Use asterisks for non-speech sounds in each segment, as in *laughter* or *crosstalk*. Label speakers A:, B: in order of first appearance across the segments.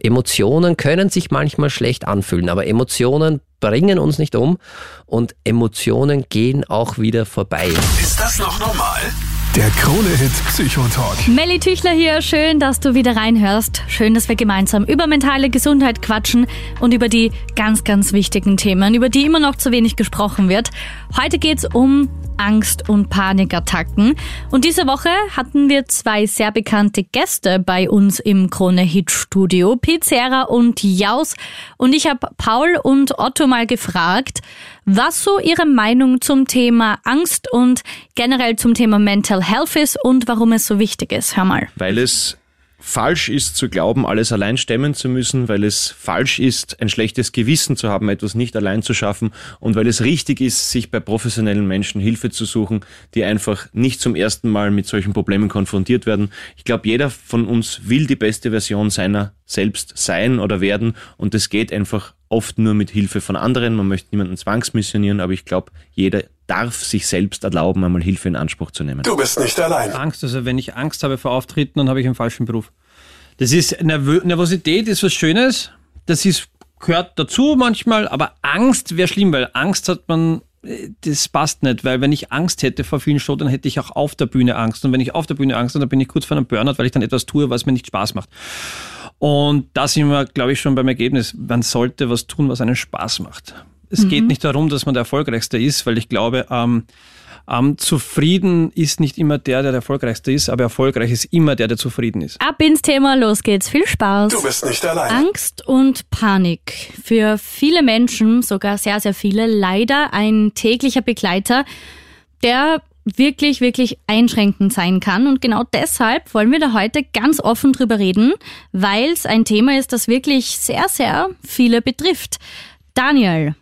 A: Emotionen können sich manchmal schlecht anfühlen, aber Emotionen bringen uns nicht um und Emotionen gehen auch wieder vorbei.
B: Ist das noch normal? Der Krone-Hit Psychotalk.
C: Melly Tüchler hier, schön, dass du wieder reinhörst. Schön, dass wir gemeinsam über mentale Gesundheit quatschen und über die ganz, ganz wichtigen Themen, über die immer noch zu wenig gesprochen wird. Heute geht's um Angst- und Panikattacken. Und diese Woche hatten wir zwei sehr bekannte Gäste bei uns im Krone-Hit-Studio, Pizzera und Jaus. Und ich habe Paul und Otto mal gefragt, was so ihre Meinung zum Thema Angst und generell zum Thema Mental Health ist und warum es so wichtig ist. Hör mal.
D: Weil es falsch ist zu glauben, alles allein stemmen zu müssen, weil es falsch ist, ein schlechtes Gewissen zu haben, etwas nicht allein zu schaffen und weil es richtig ist, sich bei professionellen Menschen Hilfe zu suchen, die einfach nicht zum ersten Mal mit solchen Problemen konfrontiert werden. Ich glaube, jeder von uns will die beste Version seiner selbst sein oder werden und das geht einfach oft nur mit Hilfe von anderen. Man möchte niemanden zwangsmissionieren, aber ich glaube, jeder darf sich selbst erlauben, einmal Hilfe in Anspruch zu nehmen.
B: Du bist nicht allein.
E: Angst, also wenn ich Angst habe vor Auftritten, dann habe ich einen falschen Beruf. Das ist Nervö Nervosität ist was Schönes. Das ist gehört dazu manchmal, aber Angst wäre schlimm, weil Angst hat man das passt nicht, weil wenn ich Angst hätte vor vielen Shows, dann hätte ich auch auf der Bühne Angst. Und wenn ich auf der Bühne Angst habe, dann bin ich kurz vor einem Burnout, weil ich dann etwas tue, was mir nicht Spaß macht. Und da sind wir, glaube ich, schon beim Ergebnis. Man sollte was tun, was einen Spaß macht. Es mhm. geht nicht darum, dass man der Erfolgreichste ist, weil ich glaube, ähm, ähm, zufrieden ist nicht immer der, der der Erfolgreichste ist, aber erfolgreich ist immer der, der zufrieden ist.
C: Ab ins Thema, los geht's. Viel Spaß.
B: Du bist nicht allein.
C: Angst und Panik. Für viele Menschen, sogar sehr, sehr viele, leider ein täglicher Begleiter, der wirklich, wirklich einschränkend sein kann. Und genau deshalb wollen wir da heute ganz offen drüber reden, weil es ein Thema ist, das wirklich sehr, sehr viele betrifft. Daniel,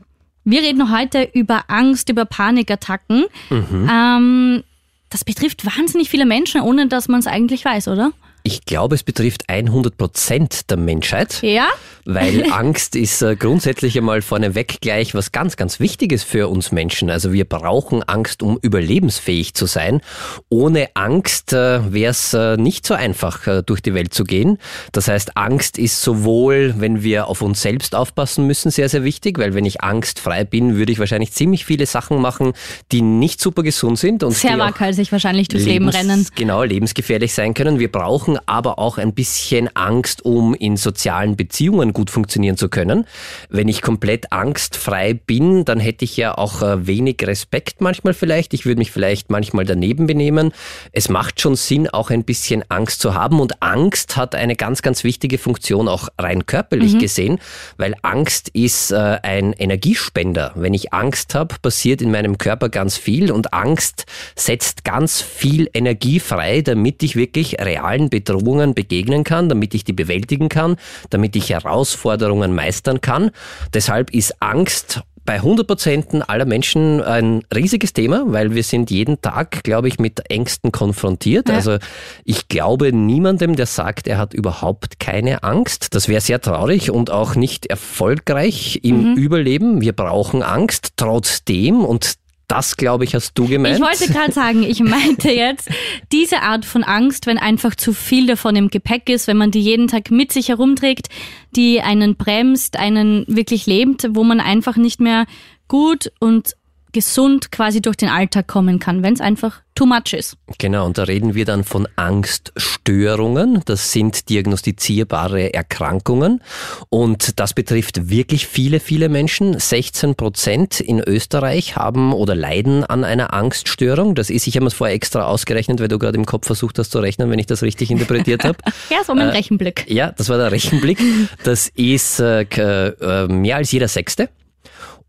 C: wir reden heute über Angst, über Panikattacken. Mhm. Ähm, das betrifft wahnsinnig viele Menschen, ohne dass man es eigentlich weiß, oder?
A: Ich glaube, es betrifft 100 Prozent der Menschheit.
C: Ja?
A: Weil *laughs* Angst ist äh, grundsätzlich einmal vorneweg gleich was ganz, ganz Wichtiges für uns Menschen. Also wir brauchen Angst, um überlebensfähig zu sein. Ohne Angst äh, wäre es äh, nicht so einfach, äh, durch die Welt zu gehen. Das heißt, Angst ist sowohl, wenn wir auf uns selbst aufpassen müssen, sehr, sehr wichtig, weil wenn ich angstfrei bin, würde ich wahrscheinlich ziemlich viele Sachen machen, die nicht super gesund sind. Und
C: sehr waghalsig wahrscheinlich durchs Lebens, Leben rennen.
A: Genau, lebensgefährlich sein können. Wir brauchen aber auch ein bisschen Angst, um in sozialen Beziehungen gut funktionieren zu können. Wenn ich komplett angstfrei bin, dann hätte ich ja auch äh, wenig Respekt manchmal vielleicht. Ich würde mich vielleicht manchmal daneben benehmen. Es macht schon Sinn, auch ein bisschen Angst zu haben. Und Angst hat eine ganz, ganz wichtige Funktion, auch rein körperlich mhm. gesehen, weil Angst ist äh, ein Energiespender. Wenn ich Angst habe, passiert in meinem Körper ganz viel und Angst setzt ganz viel Energie frei, damit ich wirklich realen Bedingungen Bedrohungen begegnen kann, damit ich die bewältigen kann, damit ich Herausforderungen meistern kann. Deshalb ist Angst bei 100 Prozent aller Menschen ein riesiges Thema, weil wir sind jeden Tag, glaube ich, mit Ängsten konfrontiert. Ja. Also ich glaube niemandem, der sagt, er hat überhaupt keine Angst. Das wäre sehr traurig und auch nicht erfolgreich im mhm. Überleben. Wir brauchen Angst trotzdem und das, glaube ich, hast du gemeint.
C: Ich wollte gerade sagen, ich meinte jetzt diese Art von Angst, wenn einfach zu viel davon im Gepäck ist, wenn man die jeden Tag mit sich herumträgt, die einen bremst, einen wirklich lebt, wo man einfach nicht mehr gut und gesund quasi durch den Alltag kommen kann, wenn es einfach too much ist.
A: Genau, und da reden wir dann von Angststörungen. Das sind diagnostizierbare Erkrankungen und das betrifft wirklich viele, viele Menschen. 16 Prozent in Österreich haben oder leiden an einer Angststörung. Das ist, ich habe es vorher extra ausgerechnet, weil du gerade im Kopf versucht hast zu rechnen, wenn ich das richtig interpretiert habe. *laughs*
C: ja, so mein äh, Rechenblick.
A: Ja, das war der Rechenblick. Das ist äh, äh mehr als jeder Sechste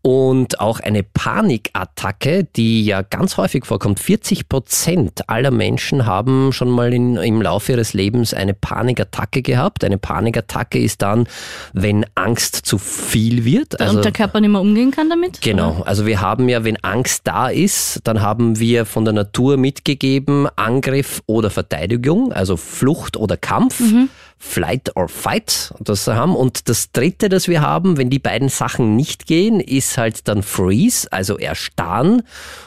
A: und auch eine Panikattacke, die ja ganz häufig vorkommt. 40 Prozent aller Menschen haben schon mal in, im Laufe ihres Lebens eine Panikattacke gehabt. Eine Panikattacke ist dann, wenn Angst zu viel wird.
C: Also, und der Körper nicht mehr umgehen kann damit?
A: Genau. Also wir haben ja, wenn Angst da ist, dann haben wir von der Natur mitgegeben Angriff oder Verteidigung, also Flucht oder Kampf. Mhm. Flight or Fight, das haben. Und das dritte, das wir haben, wenn die beiden Sachen nicht gehen, ist halt dann Freeze, also erstarren.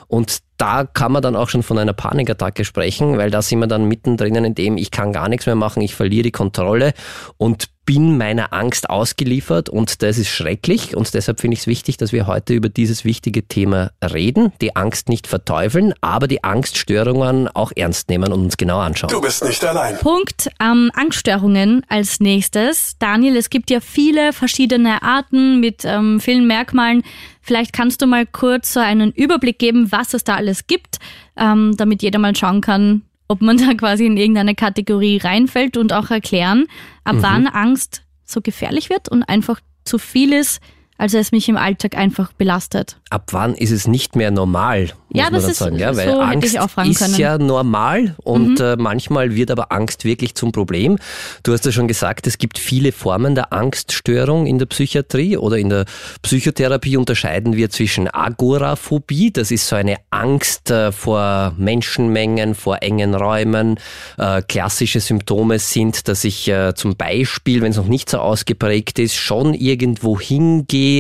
A: Und da kann man dann auch schon von einer Panikattacke sprechen, weil da sind wir dann mittendrin in dem, ich kann gar nichts mehr machen, ich verliere die Kontrolle und bin meiner Angst ausgeliefert und das ist schrecklich und deshalb finde ich es wichtig, dass wir heute über dieses wichtige Thema reden, die Angst nicht verteufeln, aber die Angststörungen auch ernst nehmen und uns genau anschauen.
B: Du bist nicht allein.
C: Punkt ähm, Angststörungen als nächstes. Daniel, es gibt ja viele verschiedene Arten mit ähm, vielen Merkmalen. Vielleicht kannst du mal kurz so einen Überblick geben, was es da alles gibt, ähm, damit jeder mal schauen kann, ob man da quasi in irgendeine Kategorie reinfällt und auch erklären, ab
A: Mhm.
C: wann Angst so gefährlich wird und einfach zu viel ist, also es mich im Alltag einfach belastet.
A: ab wann ist es nicht mehr normal, muss
C: Ja, das ist-
A: sagen. Ja, weil
C: so
A: Angst ist
C: können. Mhm.
A: ja normal und äh, manchmal wird aber Angst wirklich zum Problem. Du hast ja schon gesagt, es gibt viele Formen der Angststörung in der Psychiatrie oder in der Psychotherapie unterscheiden wir zwischen Agoraphobie, das ist so eine Angst äh, vor Menschenmengen, vor engen Räumen. Äh, klassische Symptome sind, dass ich äh, zum Beispiel, wenn es noch nicht so ausgeprägt ist, schon irgendwo hingehe,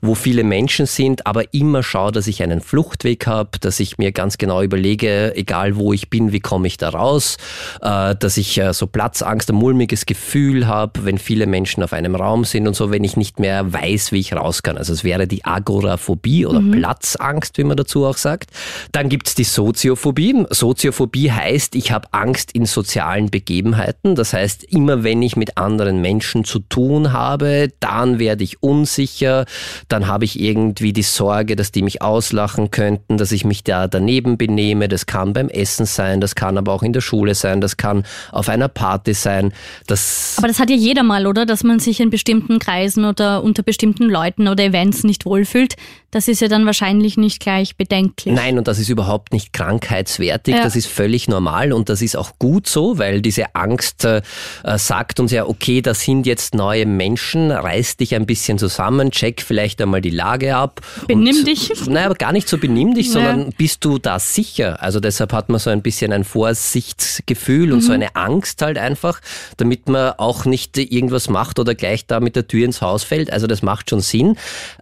A: wo viele Menschen sind, aber immer schaue, dass ich einen Fluchtweg habe, dass ich mir ganz genau überlege, egal wo ich bin, wie komme ich da raus, äh, dass ich äh, so Platzangst, ein mulmiges Gefühl habe, wenn viele Menschen auf einem Raum sind und so, wenn ich nicht mehr weiß, wie ich raus kann. Also es wäre die Agoraphobie oder Platzangst, wie man dazu auch sagt. Dann gibt's die Soziophobie. Soziophobie heißt, ich habe Angst in sozialen Begebenheiten. Das heißt, immer wenn ich mit anderen Menschen zu tun habe, dann werde ich unsicher, dann habe ich irgendwie die Sorge, dass die mich auslachen könnten, dass ich mich da daneben benehme. Das kann beim Essen sein, das kann aber auch in der Schule sein, das kann auf einer Party sein. Das
C: Aber das hat ja jeder mal, oder? Dass man sich in bestimmten Kreisen oder unter bestimmten Leuten oder Events nicht wohlfühlt. Das ist ja dann wahrscheinlich nicht gleich bedenklich.
A: Nein, und das ist überhaupt nicht krankheitswertig.
C: Ja.
A: Das ist völlig normal und das ist auch gut so, weil diese Angst äh, äh, sagt uns ja, okay, das sind jetzt neue Menschen, reiß dich ein bisschen zusammen, check vielleicht einmal die Lage ab.
C: Benimm
A: und,
C: dich. *laughs*
A: Nein, aber gar nicht so benimm dich,
C: Ja.
A: sondern bist du da sicher? Also deshalb hat man so ein bisschen ein Vorsichtsgefühl und so eine Angst halt einfach, damit man auch nicht irgendwas macht oder gleich da mit der Tür ins Haus fällt. Also das macht schon Sinn.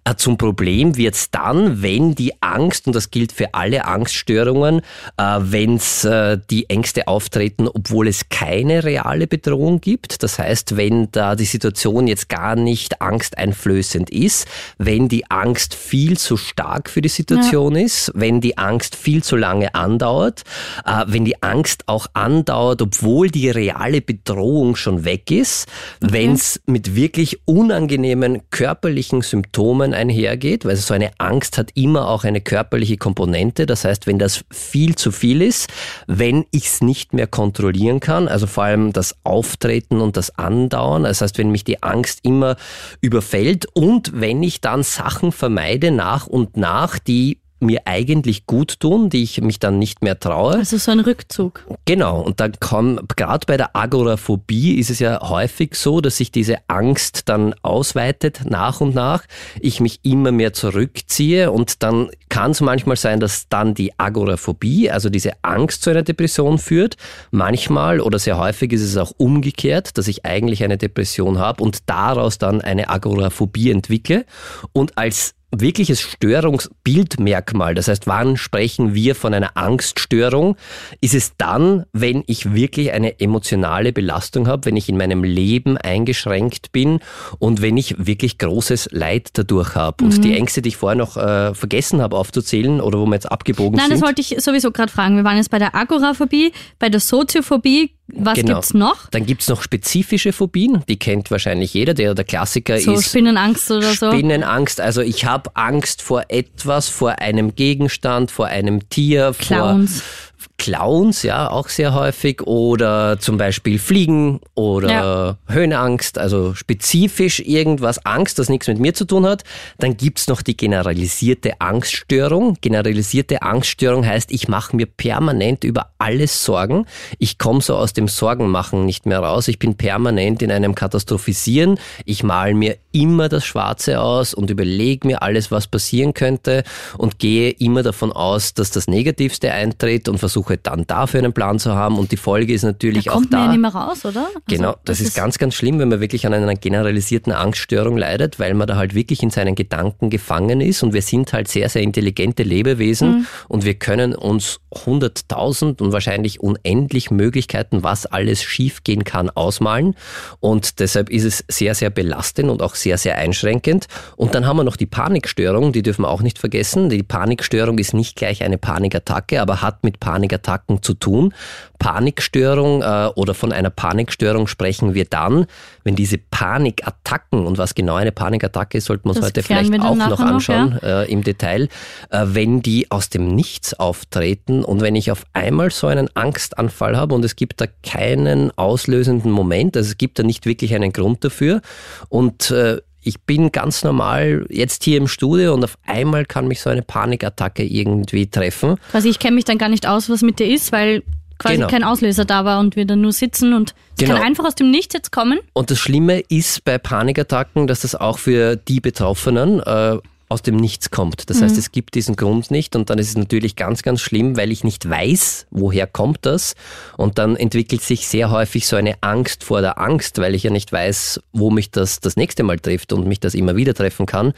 A: Äh, Zum Problem wird's dann, wenn die Angst, und das gilt für alle Angststörungen, äh, wenn's äh, die Ängste auftreten, obwohl es keine reale Bedrohung gibt. Das heißt, wenn da die Situation jetzt gar nicht angsteinflößend ist, wenn die Angst viel zu stark für die Situation ist, wenn die Angst viel zu lange andauert, äh, wenn die Angst auch andauert, obwohl die reale Bedrohung schon weg ist, wenn's mit wirklich unangenehmen körperlichen Symptomen einhergeht, weil so eine Angst hat immer auch eine körperliche Komponente. Das heißt, wenn das viel zu viel ist, wenn ich es nicht mehr kontrollieren kann, also vor allem das Auftreten und das Andauern, das heißt, wenn mich die Angst immer überfällt und wenn ich dann Sachen vermeide nach und nach, die mir eigentlich gut tun, die ich mich dann nicht mehr traue.
C: Also so ein Rückzug.
A: Genau, und dann kommt, gerade bei der Agoraphobie ist es ja häufig so, dass sich diese Angst dann ausweitet nach und nach, ich mich immer mehr zurückziehe und dann kann es manchmal sein, dass dann die Agoraphobie, also diese Angst zu einer Depression führt. Manchmal oder sehr häufig ist es auch umgekehrt, dass ich eigentlich eine Depression habe und daraus dann eine Agoraphobie entwickle und als wirkliches Störungsbildmerkmal, das heißt, wann sprechen wir von einer Angststörung, ist es dann, wenn ich wirklich eine emotionale Belastung habe, wenn ich in meinem Leben eingeschränkt bin und wenn ich wirklich großes Leid dadurch habe. Und die Ängste, die ich vorher noch äh, vergessen habe aufzuzählen oder wo wir jetzt abgebogen
C: Nein,
A: sind.
C: das wollte ich sowieso gerade fragen. Wir waren jetzt bei der Agoraphobie, bei der Soziophobie. Was
A: Genau.
C: gibt's noch?
A: Dann gibt's noch spezifische Phobien, die kennt wahrscheinlich jeder. Der, der Klassiker
C: So
A: ist
C: Spinnenangst oder so.
A: Spinnenangst. Also ich habe Angst vor etwas, vor einem Gegenstand, vor einem Tier,
C: Clowns.
A: vor Clowns, ja, auch sehr häufig. Oder zum Beispiel Fliegen oder
C: Ja.
A: Höhenangst, also spezifisch irgendwas Angst, das nichts mit mir zu tun hat. Dann gibt's noch die generalisierte Angststörung. Generalisierte Angststörung heißt, ich mache mir permanent über alles Sorgen. Ich komme so aus dem Sorgenmachen nicht mehr raus. Ich bin permanent in einem Katastrophisieren. Ich mal mir immer das Schwarze aus und überlege mir alles, was passieren könnte und gehe immer davon aus, dass das Negativste eintritt und versuche versuche dann dafür einen Plan zu haben und die Folge ist natürlich
C: da
A: auch
C: kommt
A: da.
C: man ja nicht mehr raus, oder? Also,
A: Genau, das, ist, ganz, ganz schlimm, wenn man wirklich an einer generalisierten Angststörung leidet, weil man da halt wirklich in seinen Gedanken gefangen ist und wir sind halt sehr, sehr intelligente Lebewesen und wir können uns hunderttausend und wahrscheinlich unendlich Möglichkeiten, was alles schiefgehen kann, ausmalen und deshalb ist es sehr, sehr belastend und auch sehr, sehr einschränkend. Und dann haben wir noch die Panikstörung, die dürfen wir auch nicht vergessen. Die Panikstörung ist nicht gleich eine Panikattacke, aber hat mit Panikattacken zu tun. Panikstörung äh, oder von einer Panikstörung sprechen wir dann, wenn diese Panikattacken und was genau eine Panikattacke ist, sollten wir uns
C: Das
A: heute vielleicht auch noch
C: nachher noch,
A: anschauen äh, im Detail, äh, wenn die aus dem Nichts auftreten und wenn ich auf einmal so einen Angstanfall habe und es gibt da keinen auslösenden Moment, also es gibt da nicht wirklich einen Grund dafür und äh, ich bin ganz normal jetzt hier im Studio und auf einmal kann mich so eine Panikattacke irgendwie treffen.
C: Quasi, ich kenne mich dann gar nicht aus, was mit dir ist, weil quasi
A: Genau.
C: kein Auslöser da war und wir dann nur sitzen und es
A: Genau.
C: kann einfach aus dem Nichts jetzt kommen.
A: Und das Schlimme ist bei Panikattacken, dass das auch für die Betroffenen äh, aus dem Nichts kommt. Das heißt, es gibt diesen Grund nicht und dann ist es natürlich ganz, ganz schlimm, weil ich nicht weiß, woher kommt das. Und dann entwickelt sich sehr häufig so eine Angst vor der Angst, weil ich ja nicht weiß, wo mich das das nächste Mal trifft und mich das immer wieder treffen kann.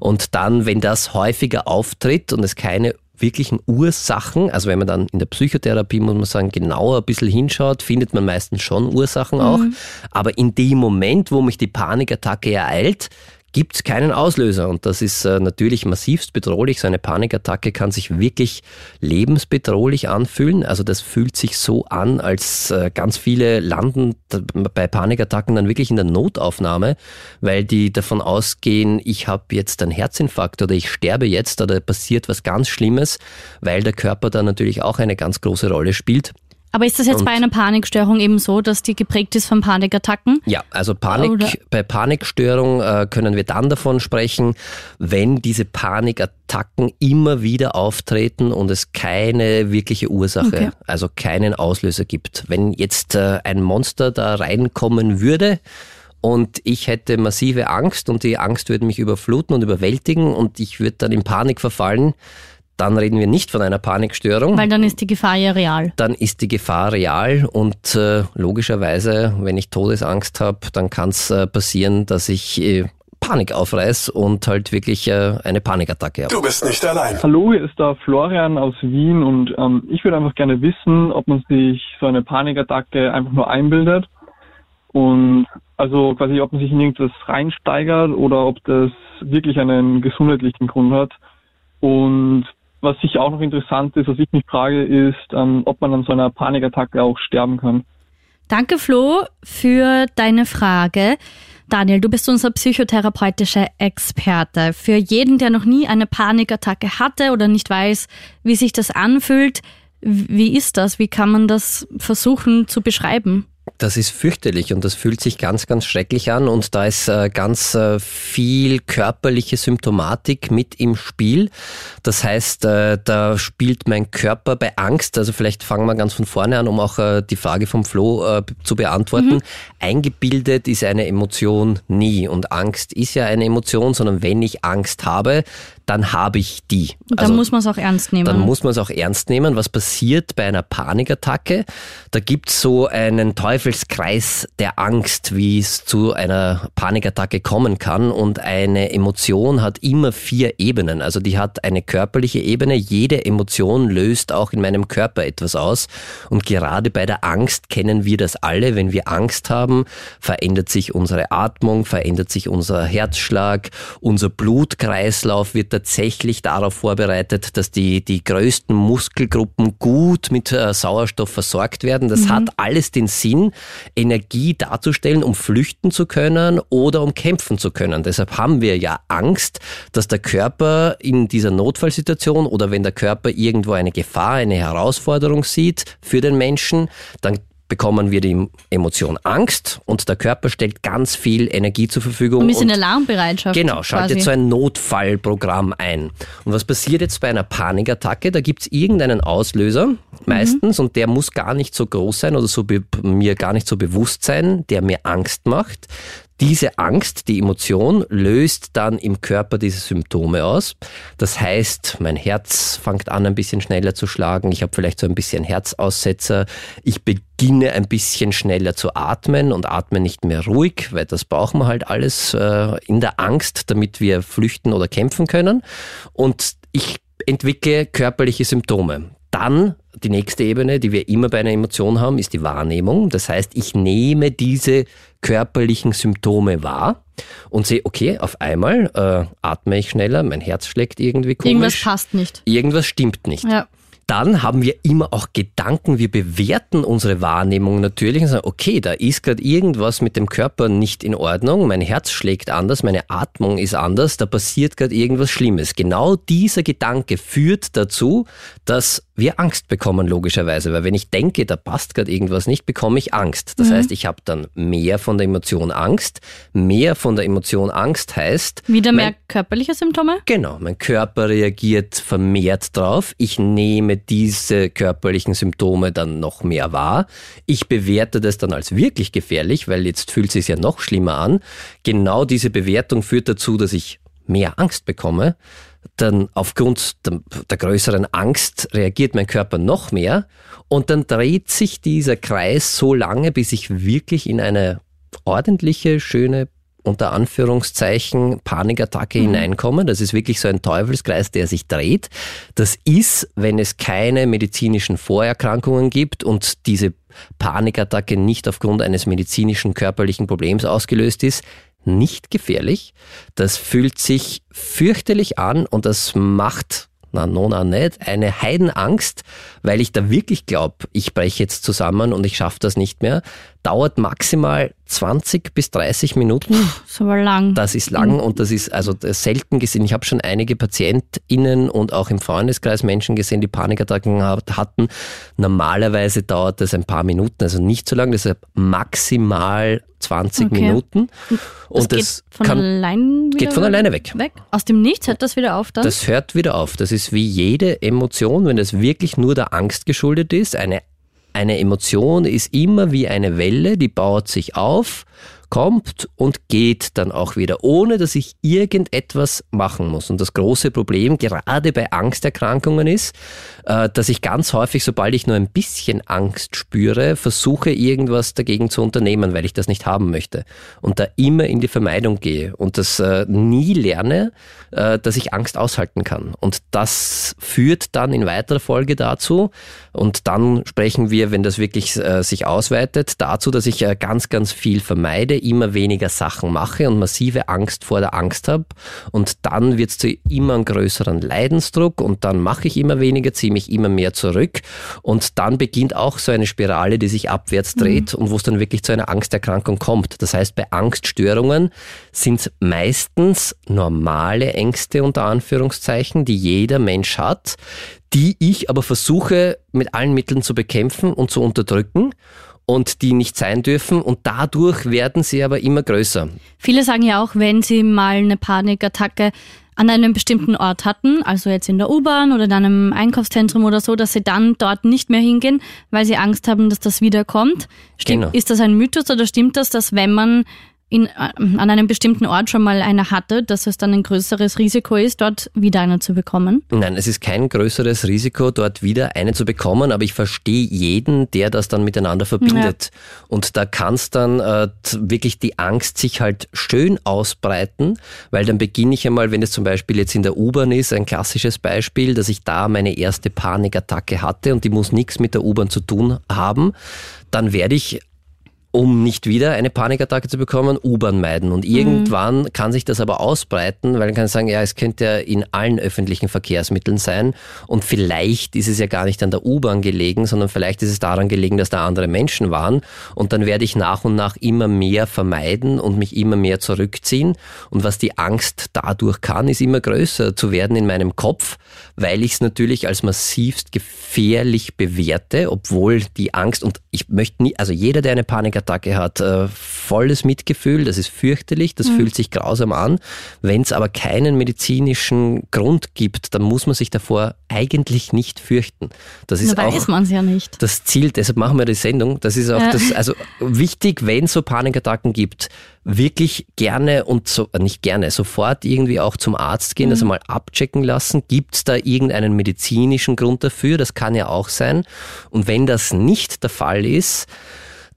A: Und dann, wenn das häufiger auftritt und es keine wirklichen Ursachen, also wenn man dann in der Psychotherapie, muss man sagen, genauer ein bisschen hinschaut, findet man meistens schon Ursachen auch. Aber in dem Moment, wo mich die Panikattacke ereilt, gibt es keinen Auslöser. Und das ist äh, natürlich massivst bedrohlich. So eine Panikattacke kann sich wirklich lebensbedrohlich anfühlen. Also das fühlt sich so an, als äh, ganz viele landen bei Panikattacken dann wirklich in der Notaufnahme, weil die davon ausgehen, ich habe jetzt einen Herzinfarkt oder ich sterbe jetzt oder passiert was ganz Schlimmes, weil der Körper da natürlich auch eine ganz große Rolle spielt.
C: Aber ist das jetzt
A: Und-
C: bei einer Panikstörung eben so, dass die geprägt ist von Panikattacken?
A: Ja, also Panik,
C: Oder-
A: bei Panikstörung äh, können wir dann davon sprechen, wenn diese Panikattacken immer wieder auftreten und es keine wirkliche Ursache,
C: Okay.
A: also keinen Auslöser gibt. Wenn jetzt äh, ein Monster da reinkommen würde, und ich hätte massive Angst und die Angst würde mich überfluten und überwältigen und ich würde dann in Panik verfallen, dann reden wir nicht von einer Panikstörung
C: Weil dann ist die Gefahr ja real.
A: dann ist die Gefahr real und äh, logischerweise, wenn ich Todesangst habe, dann kann es äh, passieren, dass ich äh, Panik aufreiß und halt wirklich äh, eine Panikattacke habe.
B: Du bist nicht allein.
F: Hallo, hier ist der Florian aus Wien und ähm, ich würde einfach gerne wissen, ob man sich so eine Panikattacke einfach nur einbildet und also quasi, ob man sich in irgendwas reinsteigert oder ob das wirklich einen gesundheitlichen Grund hat. Und was sicher auch noch interessant ist, was ich mich frage, ist, ähm, ob man an so einer Panikattacke auch sterben kann.
C: Danke, Flo, für deine Frage. Daniel, du bist unser psychotherapeutischer Experte. Für jeden, der noch nie eine Panikattacke hatte oder nicht weiß, wie sich das anfühlt, wie ist das? Wie kann man das versuchen zu beschreiben?
A: Das ist fürchterlich und das fühlt sich ganz, ganz schrecklich an und da ist äh, ganz äh, viel körperliche Symptomatik mit im Spiel. Das heißt, äh, da spielt mein Körper bei Angst, also vielleicht fangen wir ganz von vorne an, um auch äh, die Frage vom Flo äh, zu beantworten. Eingebildet ist eine Emotion nie und Angst ist ja eine Emotion, sondern wenn ich Angst habe, dann habe ich die.
C: Und
A: Also
C: dann muss man es auch ernst nehmen.
A: dann muss man es auch ernst nehmen. Was passiert bei einer Panikattacke? Da gibt's so einen Teufelskreis der Angst, wie es zu einer Panikattacke kommen kann. Und eine Emotion hat immer vier Ebenen. Also die hat eine körperliche Ebene. Jede Emotion löst auch in meinem Körper etwas aus. Und gerade bei der Angst kennen wir das alle. Wenn wir Angst haben, verändert sich unsere Atmung, verändert sich unser Herzschlag, unser Blutkreislauf wird tatsächlich darauf vorbereitet, dass die, die größten Muskelgruppen gut mit äh, Sauerstoff versorgt werden. Das hat alles den Sinn, Energie darzustellen, um flüchten zu können oder um kämpfen zu können. Deshalb haben wir ja Angst, dass der Körper in dieser Notfallsituation oder wenn der Körper irgendwo eine Gefahr, eine Herausforderung sieht für den Menschen, dann bekommen wir die Emotion Angst und der Körper stellt ganz viel Energie zur Verfügung.
C: und ist in Alarmbereitschaft.
A: Genau, schaltet
C: quasi.
A: so ein Notfallprogramm ein. Und was passiert jetzt bei einer Panikattacke? Da gibt's irgendeinen Auslöser. meistens und der muss gar nicht so groß sein oder so mir gar nicht so bewusst sein, der mir Angst macht. Diese Angst, die Emotion, löst dann im Körper diese Symptome aus. Das heißt, mein Herz fängt an, ein bisschen schneller zu schlagen. Ich habe vielleicht so ein bisschen Herzaussetzer. Ich beginne ein bisschen schneller zu atmen und atme nicht mehr ruhig, weil das brauchen wir halt alles äh, in der Angst, damit wir flüchten oder kämpfen können. Und ich entwickle körperliche Symptome. Dann die nächste Ebene, die wir immer bei einer Emotion haben, ist die Wahrnehmung. Das heißt, ich nehme diese körperlichen Symptome wahr und sehe, okay, auf einmal äh, atme ich schneller, mein Herz schlägt irgendwie komisch.
C: Irgendwas passt nicht.
A: Irgendwas stimmt nicht.
C: Ja.
A: Dann haben wir immer auch Gedanken, wir bewerten unsere Wahrnehmung natürlich und sagen, okay, da ist gerade irgendwas mit dem Körper nicht in Ordnung, mein Herz schlägt anders, meine Atmung ist anders, da passiert gerade irgendwas Schlimmes. Genau dieser Gedanke führt dazu, dass wir Angst bekommen, logischerweise, weil wenn ich denke, da passt gerade irgendwas nicht, bekomme ich Angst. Das heißt, ich habe dann mehr von der Emotion Angst. Mehr von der Emotion Angst heißt,
C: Wieder
A: mein
C: mehr körperliche Symptome?
A: Genau, mein Körper reagiert vermehrt drauf. Ich nehme diese körperlichen Symptome dann noch mehr wahr. Ich bewerte das dann als wirklich gefährlich, weil jetzt fühlt es sich ja noch schlimmer an. Genau diese Bewertung führt dazu, dass ich mehr Angst bekomme. Dann aufgrund der, größeren Angst reagiert mein Körper noch mehr und dann dreht sich dieser Kreis so lange, bis ich wirklich in eine ordentliche, schöne unter Anführungszeichen Panikattacke hineinkomme. Das ist wirklich so ein Teufelskreis, der sich dreht. Das ist, wenn es keine medizinischen Vorerkrankungen gibt und diese Panikattacke nicht aufgrund eines medizinischen körperlichen Problems ausgelöst ist, nicht gefährlich. Das fühlt sich fürchterlich an und das macht na, nona nicht, eine Heidenangst, weil ich da wirklich glaube, ich breche jetzt zusammen und ich schaffe das nicht mehr, dauert maximal 20 bis 30 Minuten.
C: So war lang.
A: Das ist lang und das ist also das selten gesehen. Ich habe schon einige PatientInnen und auch im Freundeskreis Menschen gesehen, die Panikattacken hat- hatten. Normalerweise dauert das ein paar Minuten, also nicht so lang, deshalb maximal 20
C: Okay.
A: Minuten.
C: das
A: Und
C: geht
A: das
C: von
A: kann,
C: allein wieder
A: geht von alleine weg.
C: weg. Aus dem Nichts hört das wieder auf dann?
A: Das hört wieder auf. Das ist wie jede Emotion, wenn es wirklich nur der Angst geschuldet ist. Eine, eine Emotion ist immer wie eine Welle, die baut sich auf, kommt und geht dann auch wieder, ohne dass ich irgendetwas machen muss. Und das große Problem gerade bei Angsterkrankungen ist, äh, dass ich ganz häufig, sobald ich nur ein bisschen Angst spüre, versuche irgendwas dagegen zu unternehmen, weil ich das nicht haben möchte. Und da immer in die Vermeidung gehe und das äh, nie lerne, äh, dass ich Angst aushalten kann. Und das führt dann in weiterer Folge dazu, und dann sprechen wir, wenn das wirklich sich ausweitet, dazu, dass ich ganz, ganz viel vermeide, immer weniger Sachen mache und massive Angst vor der Angst habe. Und dann wird es zu immer einem größeren Leidensdruck und dann mache ich immer weniger, ziehe mich immer mehr zurück. Und dann beginnt auch so eine Spirale, die sich abwärts dreht und wo es dann wirklich zu einer Angsterkrankung kommt. Das heißt, bei Angststörungen sind es meistens normale Ängste unter Anführungszeichen, die jeder Mensch hat, die ich aber versuche mit allen Mitteln zu bekämpfen und zu unterdrücken und die nicht sein dürfen und dadurch werden sie aber immer größer.
C: Viele sagen ja auch, wenn sie mal eine Panikattacke an einem bestimmten Ort hatten, also jetzt in der U-Bahn oder in einem Einkaufszentrum oder so, dass sie dann dort nicht mehr hingehen, weil sie Angst haben, dass das wiederkommt. Stimmt,
A: Genau.
C: Ist das ein Mythos oder stimmt das, dass wenn man in, äh, an einem bestimmten Ort schon mal eine hatte, dass es dann ein größeres Risiko ist, dort wieder eine zu bekommen?
A: Nein, es ist kein größeres Risiko, dort wieder eine zu bekommen, aber ich verstehe jeden, der das dann miteinander verbindet. Und da kann es dann äh, wirklich die Angst sich halt schön ausbreiten, weil dann beginne ich einmal, wenn es zum Beispiel jetzt in der U-Bahn ist, ein klassisches Beispiel, dass ich da meine erste Panikattacke hatte und die muss nichts mit der U-Bahn zu tun haben, dann werde ich um nicht wieder eine Panikattacke zu bekommen, U-Bahn meiden. Und irgendwann kann sich das aber ausbreiten, weil man kann sagen, ja, es könnte ja in allen öffentlichen Verkehrsmitteln sein. Und vielleicht ist es ja gar nicht an der U-Bahn gelegen, sondern vielleicht ist es daran gelegen, dass da andere Menschen waren. Und dann werde ich nach und nach immer mehr vermeiden und mich immer mehr zurückziehen. Und was die Angst dadurch kann, ist immer größer zu werden in meinem Kopf, weil ich es natürlich als massivst gefährlich bewerte, obwohl die Angst und ich möchte nie, also jeder, der eine Panikattacke hat, äh, volles Mitgefühl, das ist fürchterlich, das
C: Mhm.
A: fühlt sich grausam an. Wenn es aber keinen medizinischen Grund gibt, dann muss man sich davor eigentlich nicht fürchten. Das ist
C: Nur
A: auch
C: weiß man es ja nicht.
A: das Ziel, deshalb machen wir die Sendung. Das ist auch
C: Ja.
A: das, also wichtig, wenn es so Panikattacken gibt, wirklich gerne und so, äh, nicht gerne, sofort irgendwie auch zum Arzt gehen, das einmal abchecken lassen. Gibt es da irgendeinen medizinischen Grund dafür? Das kann ja auch sein. Und wenn das nicht der Fall ist,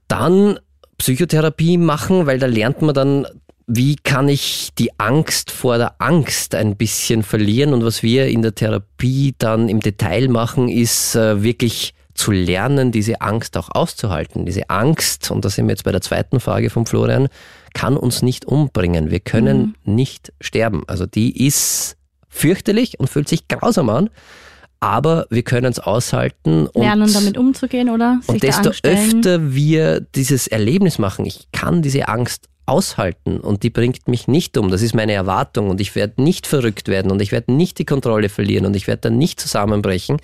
A: dann Psychotherapie machen, weil da lernt man dann, wie kann ich die Angst vor der Angst ein bisschen verlieren. Und was wir in der Therapie dann im Detail machen, ist äh, wirklich zu lernen, diese Angst auch auszuhalten. Diese Angst, und da sind wir jetzt bei der zweiten Frage von Florian, kann uns nicht umbringen. Wir können nicht sterben. Also die ist fürchterlich und fühlt sich grausam an, aber wir können es aushalten. Und
C: Lernen damit umzugehen oder sich
A: und desto öfter wir dieses Erlebnis machen, ich kann diese Angst aushalten und die bringt mich nicht um. Das ist meine Erwartung und ich werde nicht verrückt werden und ich werde nicht die Kontrolle verlieren und ich werde dann nicht zusammenbrechen.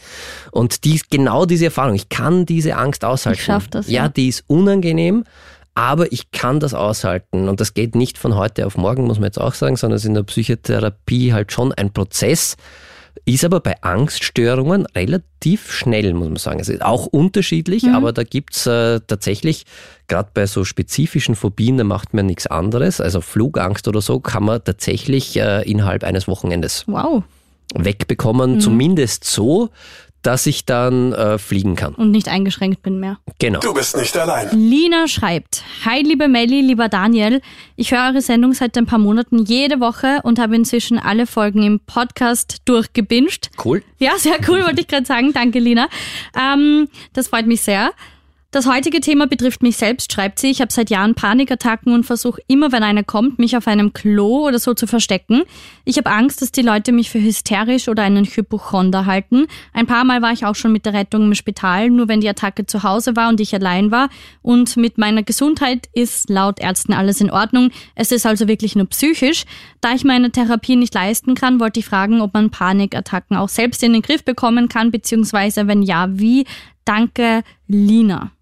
A: Und die, genau diese Erfahrung, ich kann diese Angst aushalten.
C: schaff das,
A: ja,
C: ja.
A: die ist unangenehm, aber ich kann das aushalten und das geht nicht von heute auf morgen, muss man jetzt auch sagen, sondern es ist in der Psychotherapie halt schon ein Prozess. Ist aber bei Angststörungen relativ schnell, muss man sagen. Es ist auch unterschiedlich, aber da gibt's äh, tatsächlich, gerade bei so spezifischen Phobien, da macht man nichts anderes. Also Flugangst oder so kann man tatsächlich äh, innerhalb eines Wochenendes
C: Wow.
A: wegbekommen. Zumindest so, dass ich dann äh, fliegen kann.
C: Und nicht eingeschränkt bin mehr.
A: Genau.
B: Du bist nicht allein.
C: Lina schreibt, Hi liebe Melli, lieber Daniel, ich höre eure Sendung seit ein paar Monaten jede Woche und habe inzwischen alle Folgen im Podcast durchgebinged.
A: Cool.
C: Ja, sehr cool, wollte ich gerade sagen. Danke, Lina. Ähm, das freut mich sehr. Das heutige Thema betrifft mich selbst, schreibt sie. Ich habe seit Jahren Panikattacken und versuche immer, wenn eine kommt, mich auf einem Klo oder so zu verstecken. Ich habe Angst, dass die Leute mich für hysterisch oder einen Hypochonder halten. Ein paar Mal war ich auch schon mit der Rettung im Spital, nur wenn die Attacke zu Hause war und ich allein war. Und mit meiner Gesundheit ist laut Ärzten alles in Ordnung. Es ist also wirklich nur psychisch. Da ich meine Therapie nicht leisten kann, wollte ich fragen, ob man Panikattacken auch selbst in den Griff bekommen kann, beziehungsweise wenn ja, wie. Danke, Lina.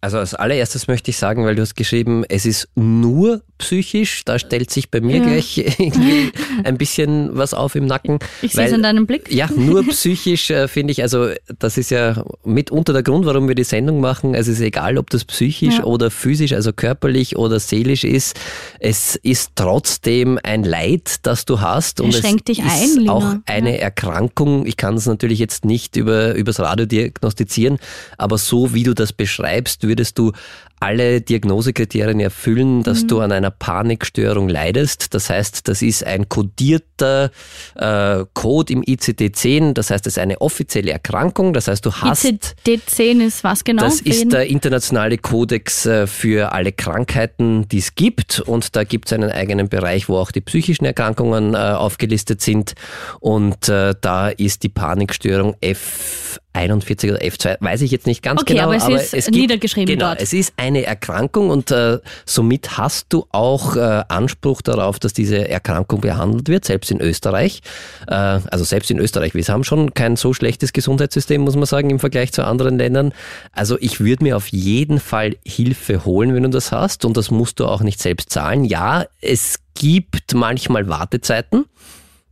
C: Ja,
A: Also als allererstes möchte ich sagen, weil du hast geschrieben, es ist nur psychisch, da stellt sich bei mir
C: Ja.
A: gleich *laughs* ein bisschen was auf im Nacken.
C: ich sehe es in deinem Blick.
A: Ja, nur psychisch äh, finde ich, also das ist ja mitunter der Grund, warum wir die Sendung machen. Also es ist egal, ob das psychisch
C: Ja.
A: oder physisch, also körperlich oder seelisch ist. Es ist trotzdem ein Leid, das du hast. Und
C: Es schränkt dich
A: ist
C: ein, Lina.
A: auch eine Erkrankung. Ich kann es natürlich jetzt nicht über, übers Radio diagnostizieren, aber so wie du das beschreibst, würdest du alle Diagnosekriterien erfüllen, dass
C: Mhm.
A: du an einer Panikstörung leidest. Das heißt, das ist ein kodierter äh, Code im ICD-10. Das heißt, es ist eine offizielle Erkrankung. Das heißt, du hast
C: ICD-10 ist was genau?
A: das ist der internationale Kodex äh, für alle Krankheiten, die es gibt. Und da gibt es einen eigenen Bereich, wo auch die psychischen Erkrankungen äh, aufgelistet sind. Und äh, da ist die Panikstörung F41 oder F2, weiß ich jetzt nicht ganz
C: Okay,
A: genau.
C: aber es ist
A: gibt,
C: niedergeschrieben
A: genau,
C: dort.
A: Es ist eine Erkrankung und äh, somit hast du auch äh, Anspruch darauf, dass diese Erkrankung behandelt wird, selbst in Österreich. Äh, also selbst in Österreich. Wir haben schon kein so schlechtes Gesundheitssystem, muss man sagen, im Vergleich zu anderen Ländern. Also ich würde mir auf jeden Fall Hilfe holen, wenn du das hast und das musst du auch nicht selbst zahlen. Ja, es gibt manchmal Wartezeiten.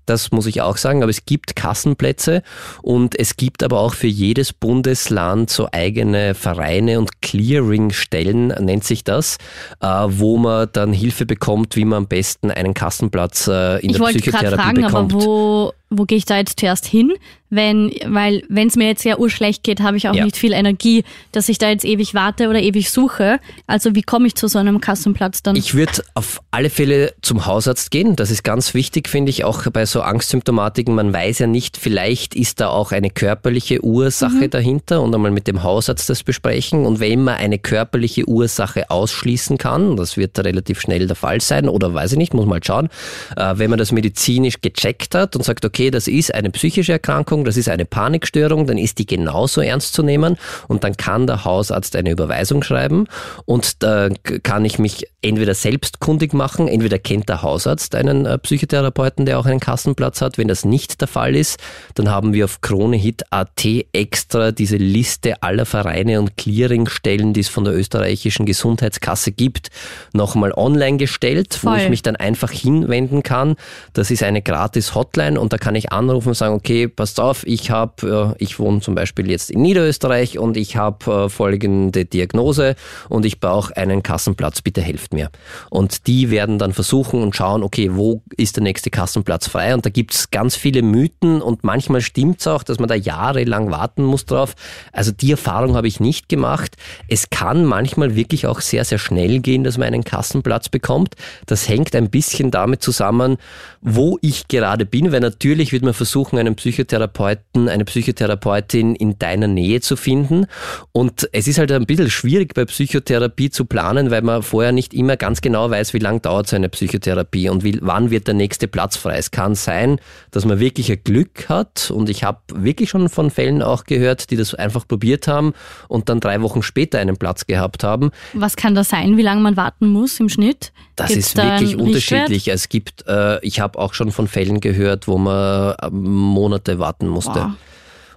A: Das muss ich auch sagen, aber es gibt Kassenplätze und es gibt aber auch für jedes Bundesland so eigene Vereine und Clearingstellen, nennt sich das, äh, wo man dann Hilfe bekommt, wie man am besten einen Kassenplatz äh, in
C: ich
A: der Psychotherapie
C: fragen,
A: bekommt.
C: Wo, gehe ich da jetzt zuerst hin? Wenn, weil wenn es mir jetzt sehr urschlecht geht, habe ich auch
A: Ja.
C: nicht viel Energie, dass ich da jetzt ewig warte oder ewig suche. Also wie komme ich zu so einem Kassenplatz dann?
A: Ich würde auf alle Fälle zum Hausarzt gehen. Das ist ganz wichtig, finde ich, auch bei so Angstsymptomatiken. Man weiß ja nicht, vielleicht ist da auch eine körperliche Ursache dahinter und einmal mit dem Hausarzt das besprechen. Und wenn man eine körperliche Ursache ausschließen kann, das wird relativ schnell der Fall sein oder weiß ich nicht, muss mal schauen, äh, wenn man das medizinisch gecheckt hat und sagt, okay, okay, das ist eine psychische Erkrankung, das ist eine Panikstörung, dann ist die genauso ernst zu nehmen und dann kann der Hausarzt eine Überweisung schreiben und da kann ich mich entweder selbstkundig machen, entweder kennt der Hausarzt einen äh, Psychotherapeuten, der auch einen Kassenplatz hat. Wenn das nicht der Fall ist, dann haben wir auf KroneHit.at extra diese Liste aller Vereine und Clearingstellen, die es von der österreichischen Gesundheitskasse gibt, nochmal online gestellt, Voll. wo ich mich dann einfach hinwenden kann. Das ist eine gratis Hotline und da kann ich anrufen und sagen, okay, passt auf, ich habe, äh, ich wohne zum Beispiel jetzt in Niederösterreich und ich habe äh, folgende Diagnose und ich brauche einen Kassenplatz, bitte helft mir. Und die werden dann versuchen und schauen, okay, wo ist der nächste Kassenplatz frei? Und da gibt es ganz viele Mythen und manchmal stimmt es auch, dass man da jahrelang warten muss drauf. Also die Erfahrung habe ich nicht gemacht. Es kann manchmal wirklich auch sehr, sehr schnell gehen, dass man einen Kassenplatz bekommt. Das hängt ein bisschen damit zusammen, wo ich gerade bin, weil natürlich wird man versuchen, einen Psychotherapeuten, eine Psychotherapeutin in deiner Nähe zu finden. Und es ist halt ein bisschen schwierig bei Psychotherapie zu planen, weil man vorher nicht immer ganz genau weiß, wie lange dauert so eine Psychotherapie und wie, wann wird der nächste Platz frei. Es kann sein, dass man wirklich ein Glück hat und ich habe wirklich schon von Fällen auch gehört, die das einfach probiert haben und dann drei Wochen später einen Platz gehabt haben.
C: Was kann das sein, wie lange man warten muss im Schnitt?
A: Das Gibt's ist wirklich unterschiedlich. Es gibt, äh, ich habe auch schon von Fällen gehört, wo man Monate warten musste. Wow.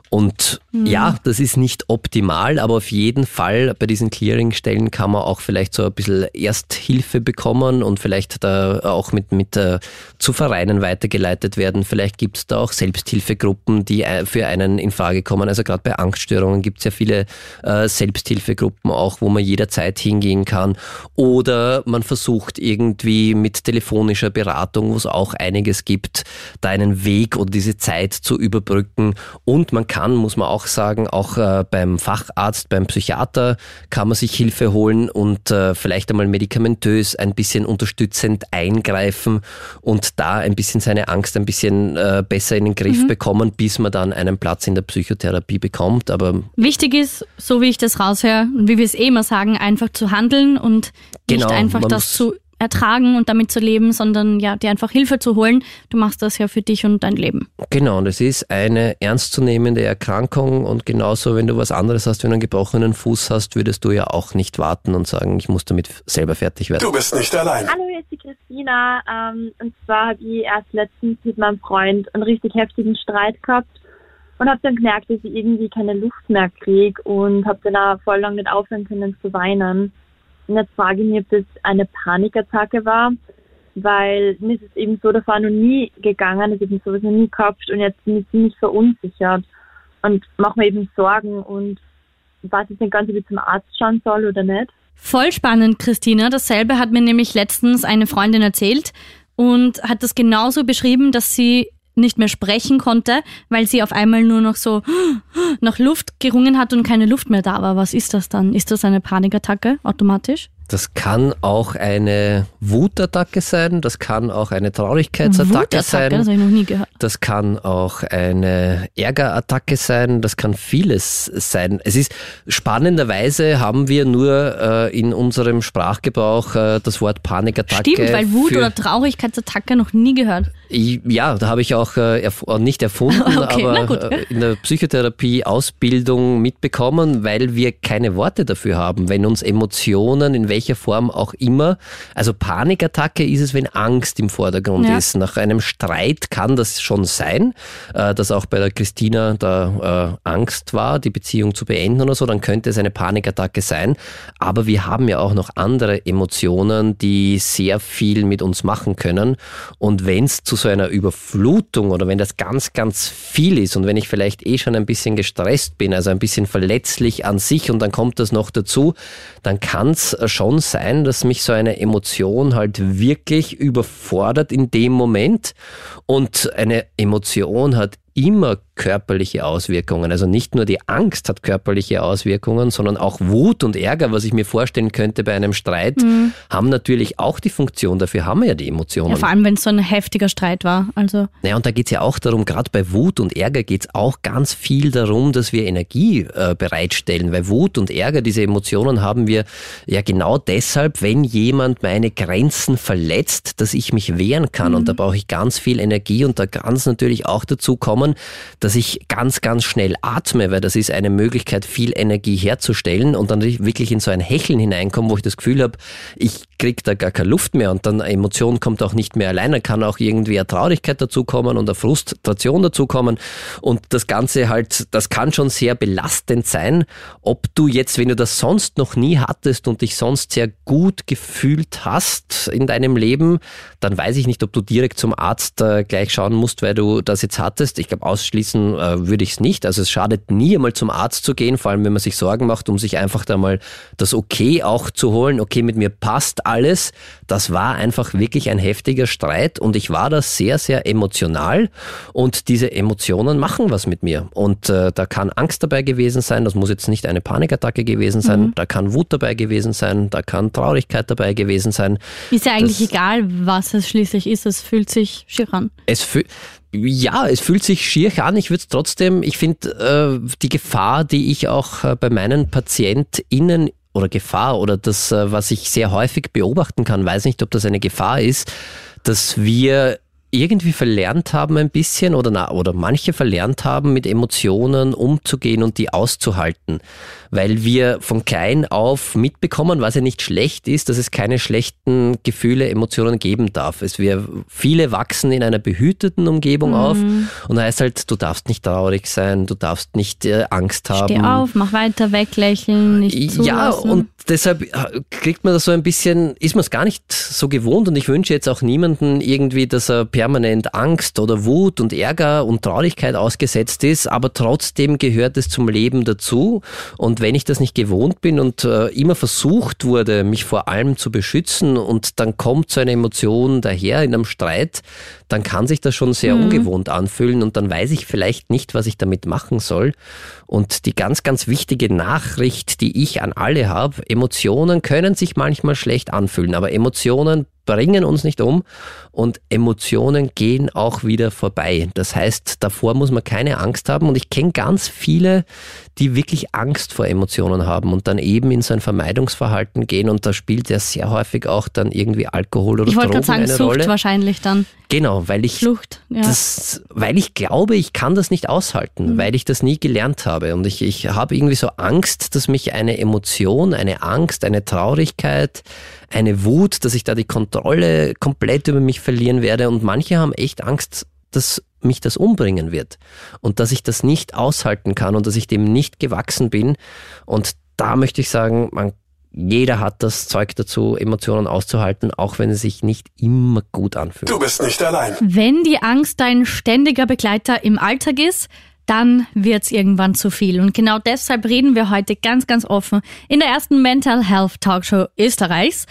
A: Und mhm. ja, das ist nicht optimal, aber auf jeden Fall bei diesen Clearingstellen kann man auch vielleicht so ein bisschen Ersthilfe bekommen und vielleicht da auch mit, mit äh, zu Vereinen weitergeleitet werden. Vielleicht gibt es da auch Selbsthilfegruppen, die äh, für einen in Frage kommen. Also gerade bei Angststörungen gibt es ja viele äh, Selbsthilfegruppen auch, wo man jederzeit hingehen kann. Oder man versucht irgendwie mit telefonischer Beratung, wo es auch einiges gibt, da einen Weg oder diese Zeit zu überbrücken. Und man kann kann, muss man auch sagen, auch äh, beim Facharzt, beim Psychiater kann man sich Hilfe holen und äh, vielleicht einmal medikamentös ein bisschen unterstützend eingreifen und da ein bisschen seine Angst ein bisschen äh, besser in den Griff mhm. bekommen, bis man dann einen Platz in der Psychotherapie bekommt. Aber
C: wichtig ist, so wie ich das raushöre und wie wir es eh immer sagen, einfach zu handeln und genau, nicht einfach das zu ertragen und damit zu leben, sondern ja, dir einfach Hilfe zu holen. Du machst das ja für dich und dein Leben.
A: Genau, und es ist eine ernstzunehmende Erkrankung und genauso, wenn du was anderes hast, wenn du einen gebrochenen Fuß hast, würdest du ja auch nicht warten und sagen, ich muss damit selber fertig werden.
B: Du bist nicht allein.
G: Hallo, hier ist die Christina. Ähm, und zwar habe ich erst letztens mit meinem Freund einen richtig heftigen Streit gehabt und habe dann gemerkt, dass ich irgendwie keine Luft mehr kriege und habe dann auch voll lang nicht aufhören können zu weinen. Und jetzt frage ich mich, ob das eine Panikattacke war, weil mir ist es eben so davor noch nie gegangen, ich habe sowas noch nie gehabt und jetzt bin ich ziemlich verunsichert und mache mir eben Sorgen und weiß jetzt nicht ganz, ob ich zum Arzt schauen soll oder nicht.
C: Voll spannend, Christina. Dasselbe hat mir nämlich letztens eine Freundin erzählt und hat das genauso beschrieben, dass sie nicht mehr sprechen konnte, weil sie auf einmal nur noch so *gasps* nach Luft gerungen hat und keine Luft mehr da war. Was ist das dann? Ist das eine Panikattacke automatisch?
A: Das kann auch eine Wutattacke sein, das kann auch eine Traurigkeitsattacke sein.
C: Das habe ich noch nie gehört.
A: Das kann auch eine Ärgerattacke sein, das kann vieles sein. Es ist spannenderweise haben wir nur äh, in unserem Sprachgebrauch äh, das Wort Panikattacke.
C: Stimmt, weil Wut oder Traurigkeitsattacke noch nie gehört.
A: Ja, da habe ich auch äh, erf nicht erfunden, *laughs* okay, aber äh, in der Psychotherapie-Ausbildung mitbekommen, weil wir keine Worte dafür haben. Wenn uns Emotionen in welcher Form auch immer, also Panikattacke ist es, wenn Angst im Vordergrund ja. ist. Nach einem Streit kann das schon sein, äh, dass auch bei der Christina da äh, Angst war, die Beziehung zu beenden oder so, dann könnte es eine Panikattacke sein. Aber wir haben ja auch noch andere Emotionen, die sehr viel mit uns machen können. Und wenn es zu so einer Überflutung oder wenn das ganz, ganz viel ist und wenn ich vielleicht eh schon ein bisschen gestresst bin, also ein bisschen verletzlich an sich und dann kommt das noch dazu, dann kann es schon sein, dass mich so eine Emotion halt wirklich überfordert in dem Moment. Und eine Emotion hat immer körperliche Auswirkungen. Also nicht nur die Angst hat körperliche Auswirkungen, sondern auch Wut und Ärger, was ich mir vorstellen könnte bei einem Streit, mhm. haben natürlich auch die Funktion. Dafür haben wir ja die Emotionen. Ja,
C: vor allem, wenn es so ein heftiger Streit war. Also.
A: Naja, und da geht es ja auch darum, gerade bei Wut und Ärger geht es auch ganz viel darum, dass wir Energie äh, bereitstellen. Weil Wut und Ärger, diese Emotionen haben wir ja genau deshalb, wenn jemand meine Grenzen verletzt, dass ich mich wehren kann. Mhm. Und da brauche ich ganz viel Energie und da kann es natürlich auch dazu kommen, dass ich ganz, ganz schnell atme, weil das ist eine Möglichkeit, viel Energie herzustellen und dann wirklich in so ein Hecheln hineinkomme, wo ich das Gefühl habe, ich kriege da gar keine Luft mehr und dann Emotion kommt auch nicht mehr allein, kann auch irgendwie eine Traurigkeit dazukommen und eine Frustration dazukommen und das Ganze halt, das kann schon sehr belastend sein, ob du jetzt, wenn du das sonst noch nie hattest und dich sonst sehr gut gefühlt hast in deinem Leben, dann weiß ich nicht, ob du direkt zum Arzt äh, gleich schauen musst, weil du das jetzt hattest. Ich glaube, ausschließen äh, würde ich es nicht. Also es schadet nie einmal zum Arzt zu gehen, vor allem wenn man sich Sorgen macht, um sich einfach da mal das Okay auch zu holen. Okay, mit mir passt alles. Das war einfach wirklich ein heftiger Streit und ich war da sehr, sehr emotional und diese Emotionen machen was mit mir. Und äh, da kann Angst dabei gewesen sein, das muss jetzt nicht eine Panikattacke gewesen sein, mhm. da kann Wut dabei gewesen sein, da kann Traurigkeit dabei gewesen sein.
C: Ist ja eigentlich das, egal, was es schließlich ist, es fühlt sich schier an.
A: Es fühlt ja, es fühlt sich schier an. Ich würde es trotzdem, ich finde, äh, die Gefahr, die ich auch äh, bei meinen PatientInnen oder Gefahr oder das, äh, was ich sehr häufig beobachten kann, weiß nicht, ob das eine Gefahr ist, dass wir irgendwie verlernt haben ein bisschen oder, oder manche verlernt haben, mit Emotionen umzugehen und die auszuhalten weil wir von klein auf mitbekommen, was ja nicht schlecht ist, dass es keine schlechten Gefühle, Emotionen geben darf. Es wir viele wachsen in einer behüteten Umgebung mhm. auf und da heißt halt, du darfst nicht traurig sein, du darfst nicht äh, Angst haben.
C: Steh auf, mach weiter, weglächeln, nicht zulassen.
A: Ja, und deshalb äh, kriegt man das so ein bisschen, ist man es gar nicht so gewohnt und ich wünsche jetzt auch niemanden irgendwie, dass er permanent Angst oder Wut und Ärger und Traurigkeit ausgesetzt ist, aber trotzdem gehört es zum Leben dazu wenn ich das nicht gewohnt bin und äh, immer versucht wurde, mich vor allem zu beschützen und dann kommt so eine Emotion daher in einem Streit, dann kann sich das schon sehr mhm. ungewohnt anfühlen und dann weiß ich vielleicht nicht, was ich damit machen soll. Und die ganz, ganz wichtige Nachricht, die ich an alle habe, Emotionen können sich manchmal schlecht anfühlen, aber Emotionen bringen uns nicht um und Emotionen gehen auch wieder vorbei. Das heißt, davor muss man keine Angst haben und ich kenne ganz viele, die wirklich Angst vor Emotionen haben und dann eben in so ein Vermeidungsverhalten gehen und da spielt ja sehr häufig auch dann irgendwie Alkohol oder
C: ich
A: Drogen
C: sagen,
A: eine
C: Sucht
A: Rolle.
C: wahrscheinlich dann.
A: Genau, weil ich
C: Flucht, ja.
A: das, weil ich glaube, ich kann das nicht aushalten, mhm. weil ich das nie gelernt habe und ich, ich habe irgendwie so Angst, dass mich eine Emotion, eine Angst, eine Traurigkeit, eine Wut, dass ich da die Kontrolle komplett über mich verlieren werde und manche haben echt Angst, dass mich das umbringen wird und dass ich das nicht aushalten kann und dass ich dem nicht gewachsen bin und da möchte ich sagen, man jeder hat das Zeug dazu, Emotionen auszuhalten, auch wenn es sich nicht immer gut anfühlt.
B: Du bist nicht allein.
C: Wenn die Angst dein ständiger Begleiter im Alltag ist, dann wird's irgendwann zu viel. Und genau deshalb reden wir heute ganz, ganz offen in der ersten Mental Health Talkshow Österreichs.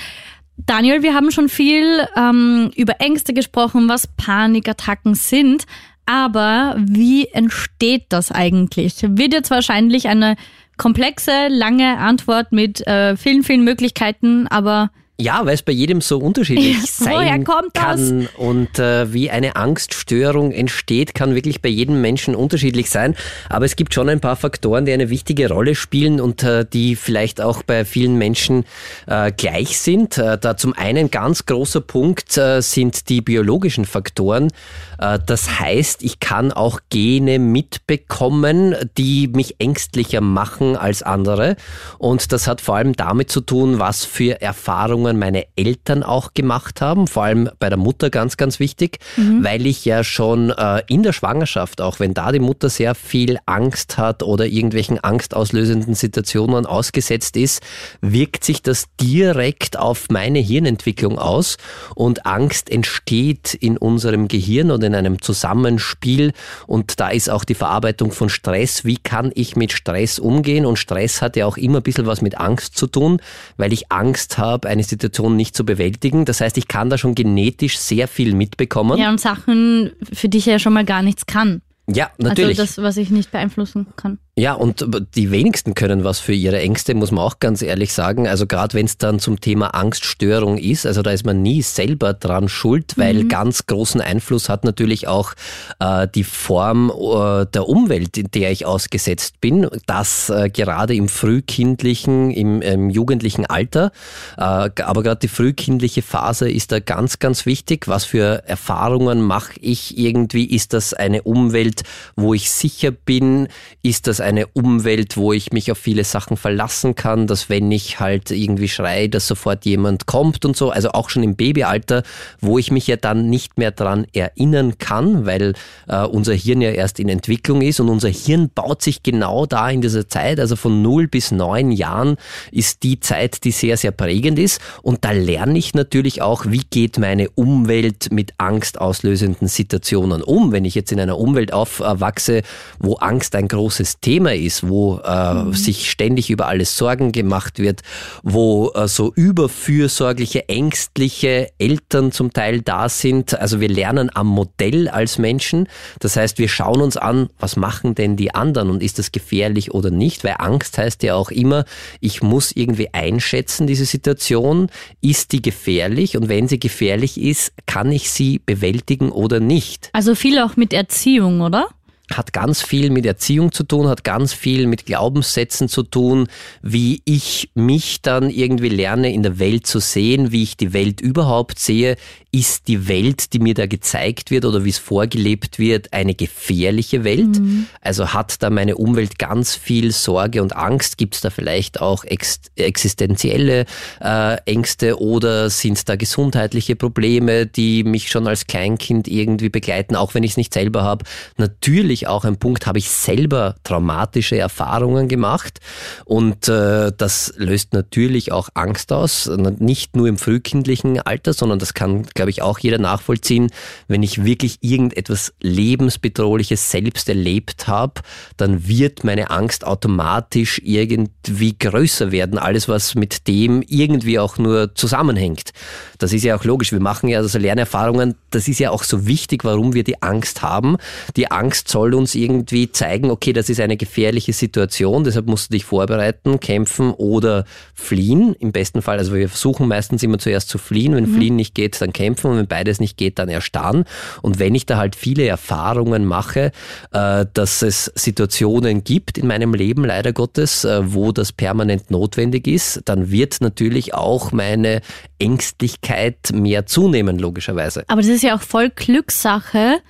C: Daniel, wir haben schon viel ähm, über Ängste gesprochen, was Panikattacken sind. Aber wie entsteht das eigentlich? Wird jetzt wahrscheinlich eine komplexe, lange Antwort mit äh, vielen, vielen Möglichkeiten, aber
A: ja, weil es bei jedem so unterschiedlich sein kann das? und äh, wie eine Angststörung entsteht, kann wirklich bei jedem Menschen unterschiedlich sein. Aber es gibt schon ein paar Faktoren, die eine wichtige Rolle spielen und äh, die vielleicht auch bei vielen Menschen äh, gleich sind. Äh, da zum einen ganz großer Punkt äh, sind die biologischen Faktoren. Äh, das heißt, ich kann auch Gene mitbekommen, die mich ängstlicher machen als andere. Und das hat vor allem damit zu tun, was für Erfahrungen meine Eltern auch gemacht haben, vor allem bei der Mutter ganz, ganz wichtig, mhm. weil ich ja schon äh, in der Schwangerschaft, auch wenn da die Mutter sehr viel Angst hat oder irgendwelchen angstauslösenden Situationen ausgesetzt ist, wirkt sich das direkt auf meine Hirnentwicklung aus und Angst entsteht in unserem Gehirn und in einem Zusammenspiel und da ist auch die Verarbeitung von Stress. Wie kann ich mit Stress umgehen? Und Stress hat ja auch immer ein bisschen was mit Angst zu tun, weil ich Angst habe, eine Situation nicht zu bewältigen. Das heißt, ich kann da schon genetisch sehr viel mitbekommen.
C: Ja, und Sachen, für die ich ja schon mal gar nichts kann.
A: Ja, natürlich.
C: Also das, was ich nicht beeinflussen kann.
A: Ja, und die wenigsten können was für ihre Ängste, muss man auch ganz ehrlich sagen. Also gerade wenn es dann zum Thema Angststörung ist, also da ist man nie selber dran schuld, weil mhm. ganz großen Einfluss hat natürlich auch äh, die Form äh, der Umwelt, in der ich ausgesetzt bin. Das äh, gerade im frühkindlichen, im, im jugendlichen Alter. Äh, aber gerade die frühkindliche Phase ist da ganz, ganz wichtig. Was für Erfahrungen mache ich irgendwie? Ist das eine Umwelt, wo ich sicher bin? Ist das eine Umwelt, wo ich mich auf viele Sachen verlassen kann, dass wenn ich halt irgendwie schreie, dass sofort jemand kommt und so. Also auch schon im Babyalter, wo ich mich ja dann nicht mehr dran erinnern kann, weil äh, unser Hirn ja erst in Entwicklung ist und unser Hirn baut sich genau da in dieser Zeit, also von 0 bis 9 Jahren ist die Zeit, die sehr, sehr prägend ist. Und da lerne ich natürlich auch, wie geht meine Umwelt mit angstauslösenden Situationen um. Wenn ich jetzt in einer Umwelt aufwachse, wo Angst ein großes Thema Thema ist, wo äh, mhm. sich ständig über alles Sorgen gemacht wird, wo äh, so überfürsorgliche, ängstliche Eltern zum Teil da sind. Also wir lernen am Modell als Menschen. Das heißt, wir schauen uns an, was machen denn die anderen und ist das gefährlich oder nicht? Weil Angst heißt ja auch immer, ich muss irgendwie einschätzen, diese Situation. Ist die gefährlich? Und wenn sie gefährlich ist, kann ich sie bewältigen oder nicht?
C: Also viel auch mit Erziehung, oder?
A: Hat ganz viel mit Erziehung zu tun, hat ganz viel mit Glaubenssätzen zu tun, wie ich mich dann irgendwie lerne in der Welt zu sehen, wie ich die Welt überhaupt sehe. Ist die Welt, die mir da gezeigt wird oder wie es vorgelebt wird, eine gefährliche Welt? Mhm. Also hat da meine Umwelt ganz viel Sorge und Angst? Gibt es da vielleicht auch ex existenzielle äh, Ängste oder sind da gesundheitliche Probleme, die mich schon als Kleinkind irgendwie begleiten, auch wenn ich es nicht selber habe? Natürlich natürlich auch ein Punkt, habe ich selber traumatische Erfahrungen gemacht. Und äh, das löst natürlich auch Angst aus, nicht nur im frühkindlichen Alter, sondern das kann, glaube ich, auch jeder nachvollziehen, wenn ich wirklich irgendetwas lebensbedrohliches selbst erlebt habe, dann wird meine Angst automatisch irgendwie größer werden, alles was mit dem irgendwie auch nur zusammenhängt. Das ist ja auch logisch, wir machen ja also Lernerfahrungen, das ist ja auch so wichtig, warum wir die Angst haben. Die Angst soll soll uns irgendwie zeigen, okay, das ist eine gefährliche Situation, deshalb musst du dich vorbereiten, kämpfen oder fliehen. Im besten Fall, also wir versuchen meistens immer zuerst zu fliehen. Wenn mhm. fliehen nicht geht, dann kämpfen und wenn beides nicht geht, dann erstarren. Und wenn ich da halt viele Erfahrungen mache, äh, dass es Situationen gibt in meinem Leben, leider Gottes, äh, wo das permanent notwendig ist, dann wird natürlich auch meine Ängstlichkeit mehr zunehmen, logischerweise.
C: Aber das ist ja auch voll Glückssache,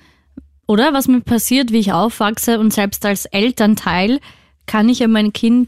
C: oder was mir passiert, wie ich aufwachse und selbst als Elternteil kann ich ja mein Kind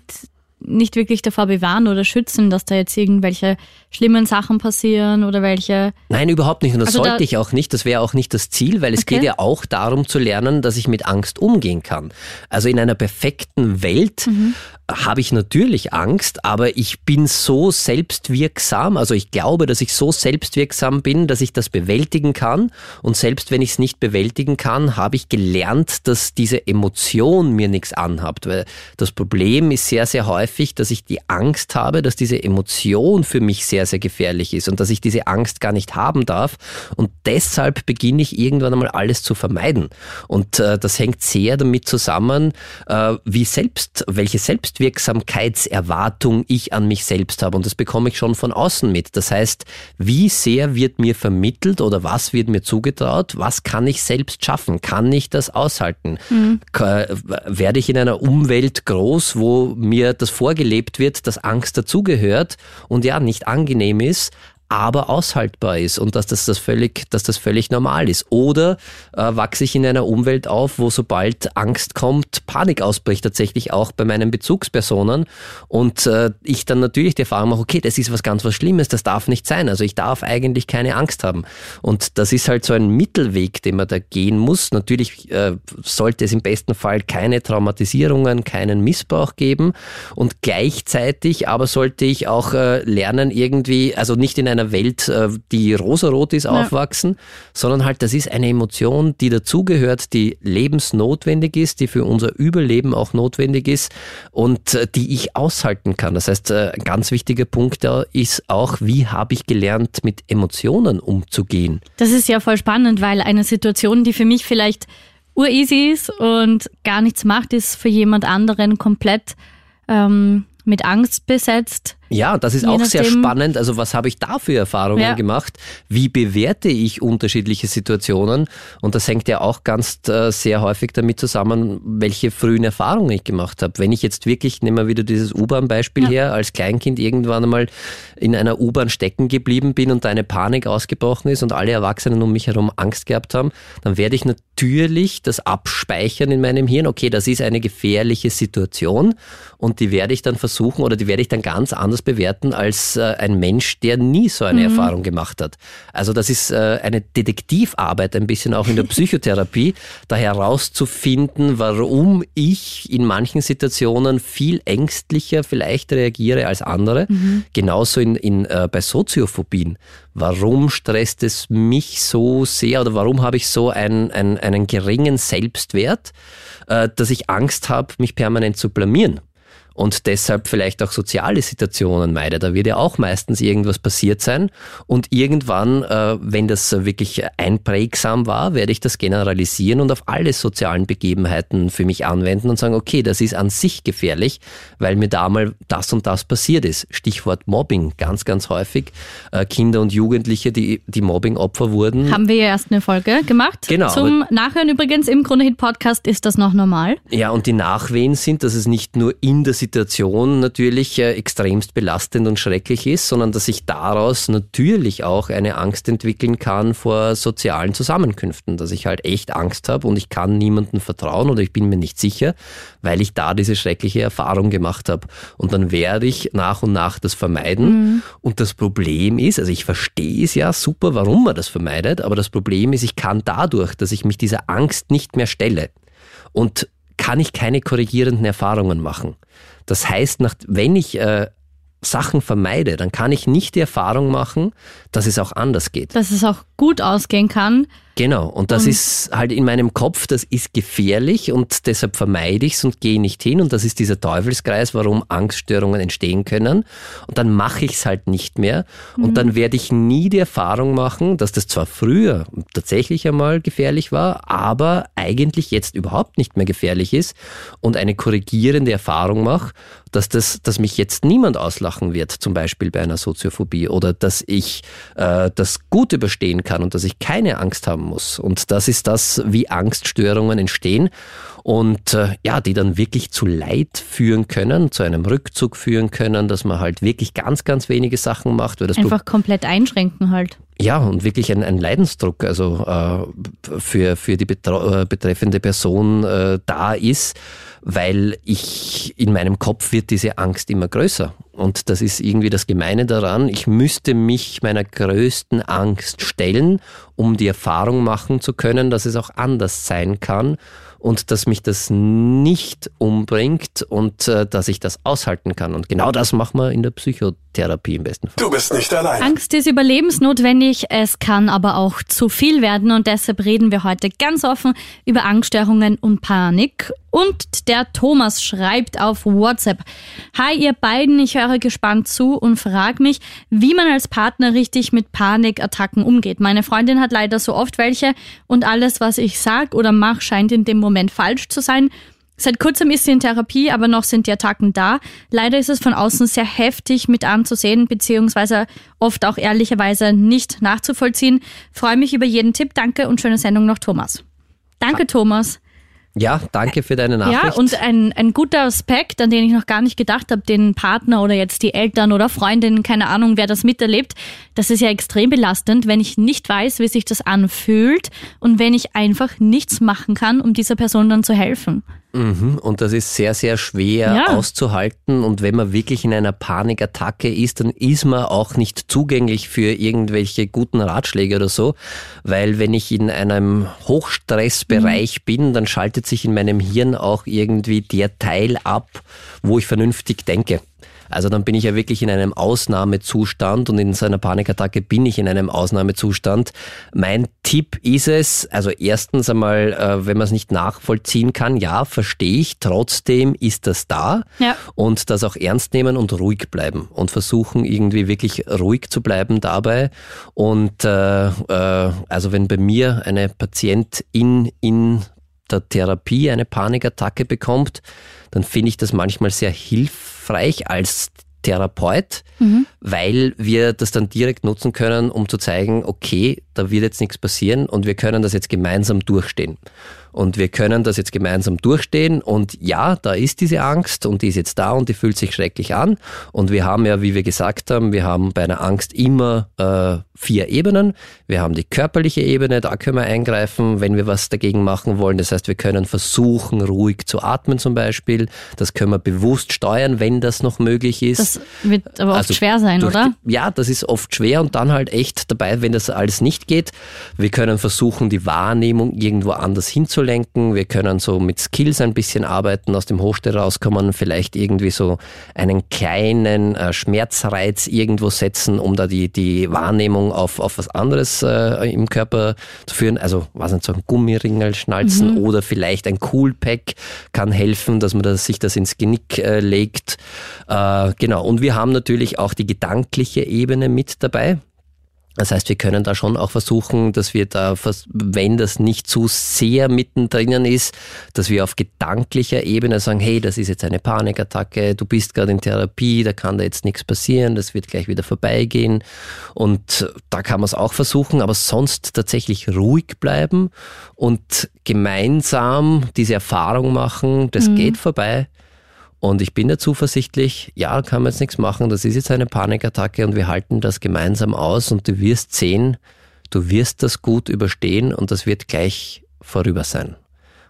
C: nicht wirklich davor bewahren oder schützen, dass da jetzt irgendwelche schlimmen Sachen passieren oder welche.
A: Nein, überhaupt nicht. Und das also sollte da ich auch nicht. Das wäre auch nicht das Ziel, weil es okay. geht ja auch darum zu lernen, dass ich mit Angst umgehen kann. Also in einer perfekten Welt mhm habe ich natürlich Angst, aber ich bin so selbstwirksam, also ich glaube, dass ich so selbstwirksam bin, dass ich das bewältigen kann. Und selbst wenn ich es nicht bewältigen kann, habe ich gelernt, dass diese Emotion mir nichts anhabt. Weil das Problem ist sehr, sehr häufig, dass ich die Angst habe, dass diese Emotion für mich sehr, sehr gefährlich ist und dass ich diese Angst gar nicht haben darf. Und deshalb beginne ich irgendwann einmal alles zu vermeiden. Und äh, das hängt sehr damit zusammen, äh, wie selbst, welche Selbstwirksamkeit Wirksamkeitserwartung ich an mich selbst habe. Und das bekomme ich schon von außen mit. Das heißt, wie sehr wird mir vermittelt oder was wird mir zugetraut? Was kann ich selbst schaffen? Kann ich das aushalten? Mhm. Werde ich in einer Umwelt groß, wo mir das vorgelebt wird, dass Angst dazugehört und ja, nicht angenehm ist, aber aushaltbar ist und dass das, das völlig, dass das völlig normal ist. Oder äh, wachse ich in einer Umwelt auf, wo sobald Angst kommt, Panik ausbricht, tatsächlich auch bei meinen Bezugspersonen und äh, ich dann natürlich die Erfahrung mache, okay, das ist was ganz was Schlimmes, das darf nicht sein. Also ich darf eigentlich keine Angst haben. Und das ist halt so ein Mittelweg, den man da gehen muss. Natürlich äh, sollte es im besten Fall keine Traumatisierungen, keinen Missbrauch geben und gleichzeitig aber sollte ich auch äh, lernen, irgendwie, also nicht in einer einer Welt, äh, die rosarot ist, ja. aufwachsen, sondern halt, das ist eine Emotion, die dazugehört, die lebensnotwendig ist, die für unser Überleben auch notwendig ist und äh, die ich aushalten kann. Das heißt, äh, ein ganz wichtiger Punkt da ist auch, wie habe ich gelernt, mit Emotionen umzugehen?
C: Das ist ja voll spannend, weil eine Situation, die für mich vielleicht ureasy ist und gar nichts macht, ist für jemand anderen komplett ähm, mit Angst besetzt.
A: Ja, das ist
C: Je
A: auch sehr spannend. Also was habe ich da für Erfahrungen
C: Ja.
A: gemacht? Wie bewerte ich unterschiedliche Situationen? Und das hängt ja auch ganz äh, sehr häufig damit zusammen, welche frühen Erfahrungen ich gemacht habe. Wenn ich jetzt wirklich, nehmen wir wieder dieses U-Bahn-Beispiel
C: Ja.
A: her, als Kleinkind irgendwann einmal in einer U-Bahn stecken geblieben bin und da eine Panik ausgebrochen ist und alle Erwachsenen um mich herum Angst gehabt haben, dann werde ich natürlich das abspeichern in meinem Hirn. Okay, das ist eine gefährliche Situation und die werde ich dann versuchen oder die werde ich dann ganz anders bewerten als äh, ein Mensch, der nie so eine Erfahrung gemacht hat. Also das ist äh, eine Detektivarbeit ein bisschen auch in der *laughs* Psychotherapie, da herauszufinden, warum ich in manchen Situationen viel ängstlicher vielleicht reagiere als andere. Genauso in, in, äh, bei Soziophobien. Warum stresst es mich so sehr oder warum habe ich so einen, einen, einen geringen Selbstwert, äh, dass ich Angst habe, mich permanent zu blamieren? Und deshalb vielleicht auch soziale Situationen meide. Da wird ja auch meistens irgendwas passiert sein und irgendwann, äh, wenn das wirklich einprägsam war, werde ich das generalisieren und auf alle sozialen Begebenheiten für mich anwenden und sagen, okay, das ist an sich gefährlich, weil mir da mal das und das passiert ist. Stichwort Mobbing, ganz, ganz häufig. Äh, Kinder und Jugendliche, die, die Mobbing-Opfer wurden.
C: Haben wir ja erst eine Folge gemacht.
A: Genau,
C: Zum Nachhören übrigens im Krone-Hit-Podcast ist das noch normal.
A: Ja, und die Nachwehen sind, dass es nicht nur in der Situation natürlich äh, extremst belastend und schrecklich ist, sondern dass sich daraus natürlich auch eine Angst entwickeln kann vor sozialen Zusammenkünften, dass ich halt echt Angst habe und ich kann niemandem vertrauen oder ich bin mir nicht sicher, weil ich da diese schreckliche Erfahrung gemacht habe. Und dann werde ich nach und nach das vermeiden. Und das Problem ist, also ich verstehe es ja super, warum man das vermeidet, aber das Problem ist, ich kann dadurch, dass ich mich dieser Angst nicht mehr stelle und kann ich keine korrigierenden Erfahrungen machen. Das heißt, nach, wenn ich äh, Sachen vermeide, dann kann ich nicht die Erfahrung machen, dass es auch anders geht.
C: Dass es auch gut ausgehen kann.
A: Genau, und das ist halt in meinem Kopf, das ist gefährlich und deshalb vermeide ich es und gehe nicht hin. Und das ist dieser Teufelskreis, warum Angststörungen entstehen können. Und dann mache ich es halt nicht mehr. Und dann werde ich nie die Erfahrung machen, dass das zwar früher tatsächlich einmal gefährlich war, aber eigentlich jetzt überhaupt nicht mehr gefährlich ist und eine korrigierende Erfahrung mache, dass, das, dass mich jetzt niemand auslachen wird, zum Beispiel bei einer Soziophobie, oder dass ich äh, das gut überstehen kann und dass ich keine Angst haben muss. Und das ist das, wie Angststörungen entstehen und äh, ja, die dann wirklich zu Leid führen können, zu einem Rückzug führen können, dass man halt wirklich ganz, ganz wenige Sachen macht,
C: Einfach komplett einschränken halt.
A: Ja, und wirklich ein, ein Leidensdruck also äh, für, für die betra- äh, betreffende Person äh, da ist, weil ich in meinem Kopf wird diese Angst immer größer. Und das ist irgendwie das Gemeine daran. Ich müsste mich meiner größten Angst stellen, um die Erfahrung machen zu können, dass es auch anders sein kann und dass mich das nicht umbringt und äh, dass ich das aushalten kann. Und genau das machen wir in der Psychotherapie im besten Fall.
B: Du bist nicht allein.
C: Angst ist überlebensnotwendig, es kann aber auch zu viel werden und deshalb reden wir heute ganz offen über Angststörungen und Panik. Und der Thomas schreibt auf WhatsApp, Hi ihr beiden, ich höre gespannt zu und frage mich, wie man als Partner richtig mit Panikattacken umgeht. Meine Freundin hat leider so oft welche und alles, was ich sag oder mache, scheint in dem Moment falsch zu sein. Seit kurzem ist sie in Therapie, aber noch sind die Attacken da. Leider ist es von außen sehr heftig mit anzusehen, beziehungsweise oft auch ehrlicherweise nicht nachzuvollziehen. Freue mich über jeden Tipp. Danke und schöne Sendung noch, Thomas. Danke, Thomas.
A: Ja, danke für deine Nachricht.
C: Ja, und ein, ein guter Aspekt, an den ich noch gar nicht gedacht habe, den Partner oder jetzt die Eltern oder Freundinnen, keine Ahnung, wer das miterlebt, das ist ja extrem belastend, wenn ich nicht weiß, wie sich das anfühlt und wenn ich einfach nichts machen kann, um dieser Person dann zu helfen.
A: Mhm, und das ist sehr, sehr schwer
C: Ja.
A: auszuhalten. Und wenn man wirklich in einer Panikattacke ist, dann ist man auch nicht zugänglich für irgendwelche guten Ratschläge oder so. Weil wenn ich in einem Hochstressbereich bin, dann schaltet sich in meinem Hirn auch irgendwie der Teil ab, wo ich vernünftig denke. Also dann bin ich ja wirklich in einem Ausnahmezustand und in so einer Panikattacke bin ich in einem Ausnahmezustand. Mein Tipp ist es, also erstens einmal, äh, wenn man es nicht nachvollziehen kann, ja, verstehe ich, trotzdem ist das da
C: Ja.
A: und das auch ernst nehmen und ruhig bleiben und versuchen irgendwie wirklich ruhig zu bleiben dabei. Und äh, äh, also wenn bei mir eine Patientin in der Therapie eine Panikattacke bekommt, dann finde ich das manchmal sehr hilfreich als Therapeut, mhm. weil wir das dann direkt nutzen können, um zu zeigen, okay, da wird jetzt nichts passieren und wir können das jetzt gemeinsam durchstehen. Und wir können das jetzt gemeinsam durchstehen. Und ja, da ist diese Angst und die ist jetzt da und die fühlt sich schrecklich an. Und wir haben ja, wie wir gesagt haben, wir haben bei einer Angst immer äh, vier Ebenen. Wir haben die körperliche Ebene, da können wir eingreifen, wenn wir was dagegen machen wollen. Das heißt, wir können versuchen, ruhig zu atmen zum Beispiel. Das können wir bewusst steuern, wenn das noch möglich ist.
C: Das wird aber oft also schwer sein, oder?
A: Die, ja, das ist oft schwer und dann halt echt dabei, wenn das alles nicht geht. Wir können versuchen, die Wahrnehmung irgendwo anders hinzulenken. Wir können so mit Skills ein bisschen arbeiten, aus dem Hochstell rauskommen, vielleicht irgendwie so einen kleinen äh, Schmerzreiz irgendwo setzen, um da die, die Wahrnehmung auf, auf was anderes äh, im Körper zu führen. Also, was nicht, so ein Gummiringel schnalzen mhm. oder vielleicht ein Coolpack kann helfen, dass man das, sich das ins Genick äh, legt. Äh, genau. Und wir haben natürlich auch die gedankliche Ebene mit dabei. Das heißt, wir können da schon auch versuchen, dass wir da, wenn das nicht zu sehr mittendrin ist, dass wir auf gedanklicher Ebene sagen, hey, das ist jetzt eine Panikattacke, du bist gerade in Therapie, da kann da jetzt nichts passieren, das wird gleich wieder vorbeigehen. Und da kann man es auch versuchen, aber sonst tatsächlich ruhig bleiben und gemeinsam diese Erfahrung machen, das mhm. geht vorbei. Und ich bin da zuversichtlich, ja, kann man jetzt nichts machen, das ist jetzt eine Panikattacke und wir halten das gemeinsam aus und du wirst sehen, du wirst das gut überstehen und das wird gleich vorüber sein.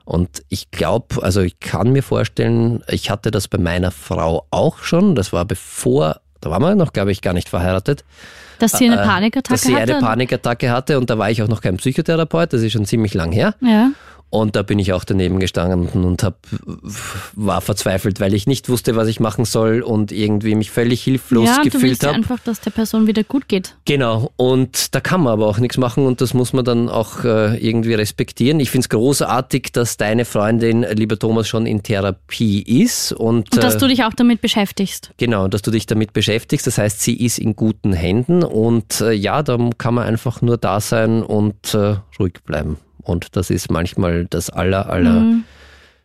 A: Und ich glaube, also ich kann mir vorstellen, ich hatte das bei meiner Frau auch schon, das war bevor, da waren wir noch, glaube ich, gar nicht verheiratet.
C: Dass sie eine äh, Panikattacke
A: hatte?
C: Dass
A: sie eine Panikattacke hatte und da war ich auch noch kein Psychotherapeut, das ist schon ziemlich lang her.
C: Ja.
A: Und da bin ich auch daneben gestanden und hab, war verzweifelt, weil ich nicht wusste, was ich machen soll und irgendwie mich völlig hilflos
C: ja,
A: gefühlt habe.
C: Ja, du willst hab. einfach, dass der Person wieder gut geht.
A: Genau. Und da kann man aber auch nichts machen und das muss man dann auch äh, irgendwie respektieren. Ich finde es großartig, dass deine Freundin, lieber Thomas, schon in Therapie ist. Und,
C: und dass äh, du dich auch damit beschäftigst.
A: Genau, dass du dich damit beschäftigst. Das heißt, sie ist in guten Händen und äh, ja, da kann man einfach nur da sein und äh, ruhig bleiben. Und das ist manchmal das aller, aller mhm.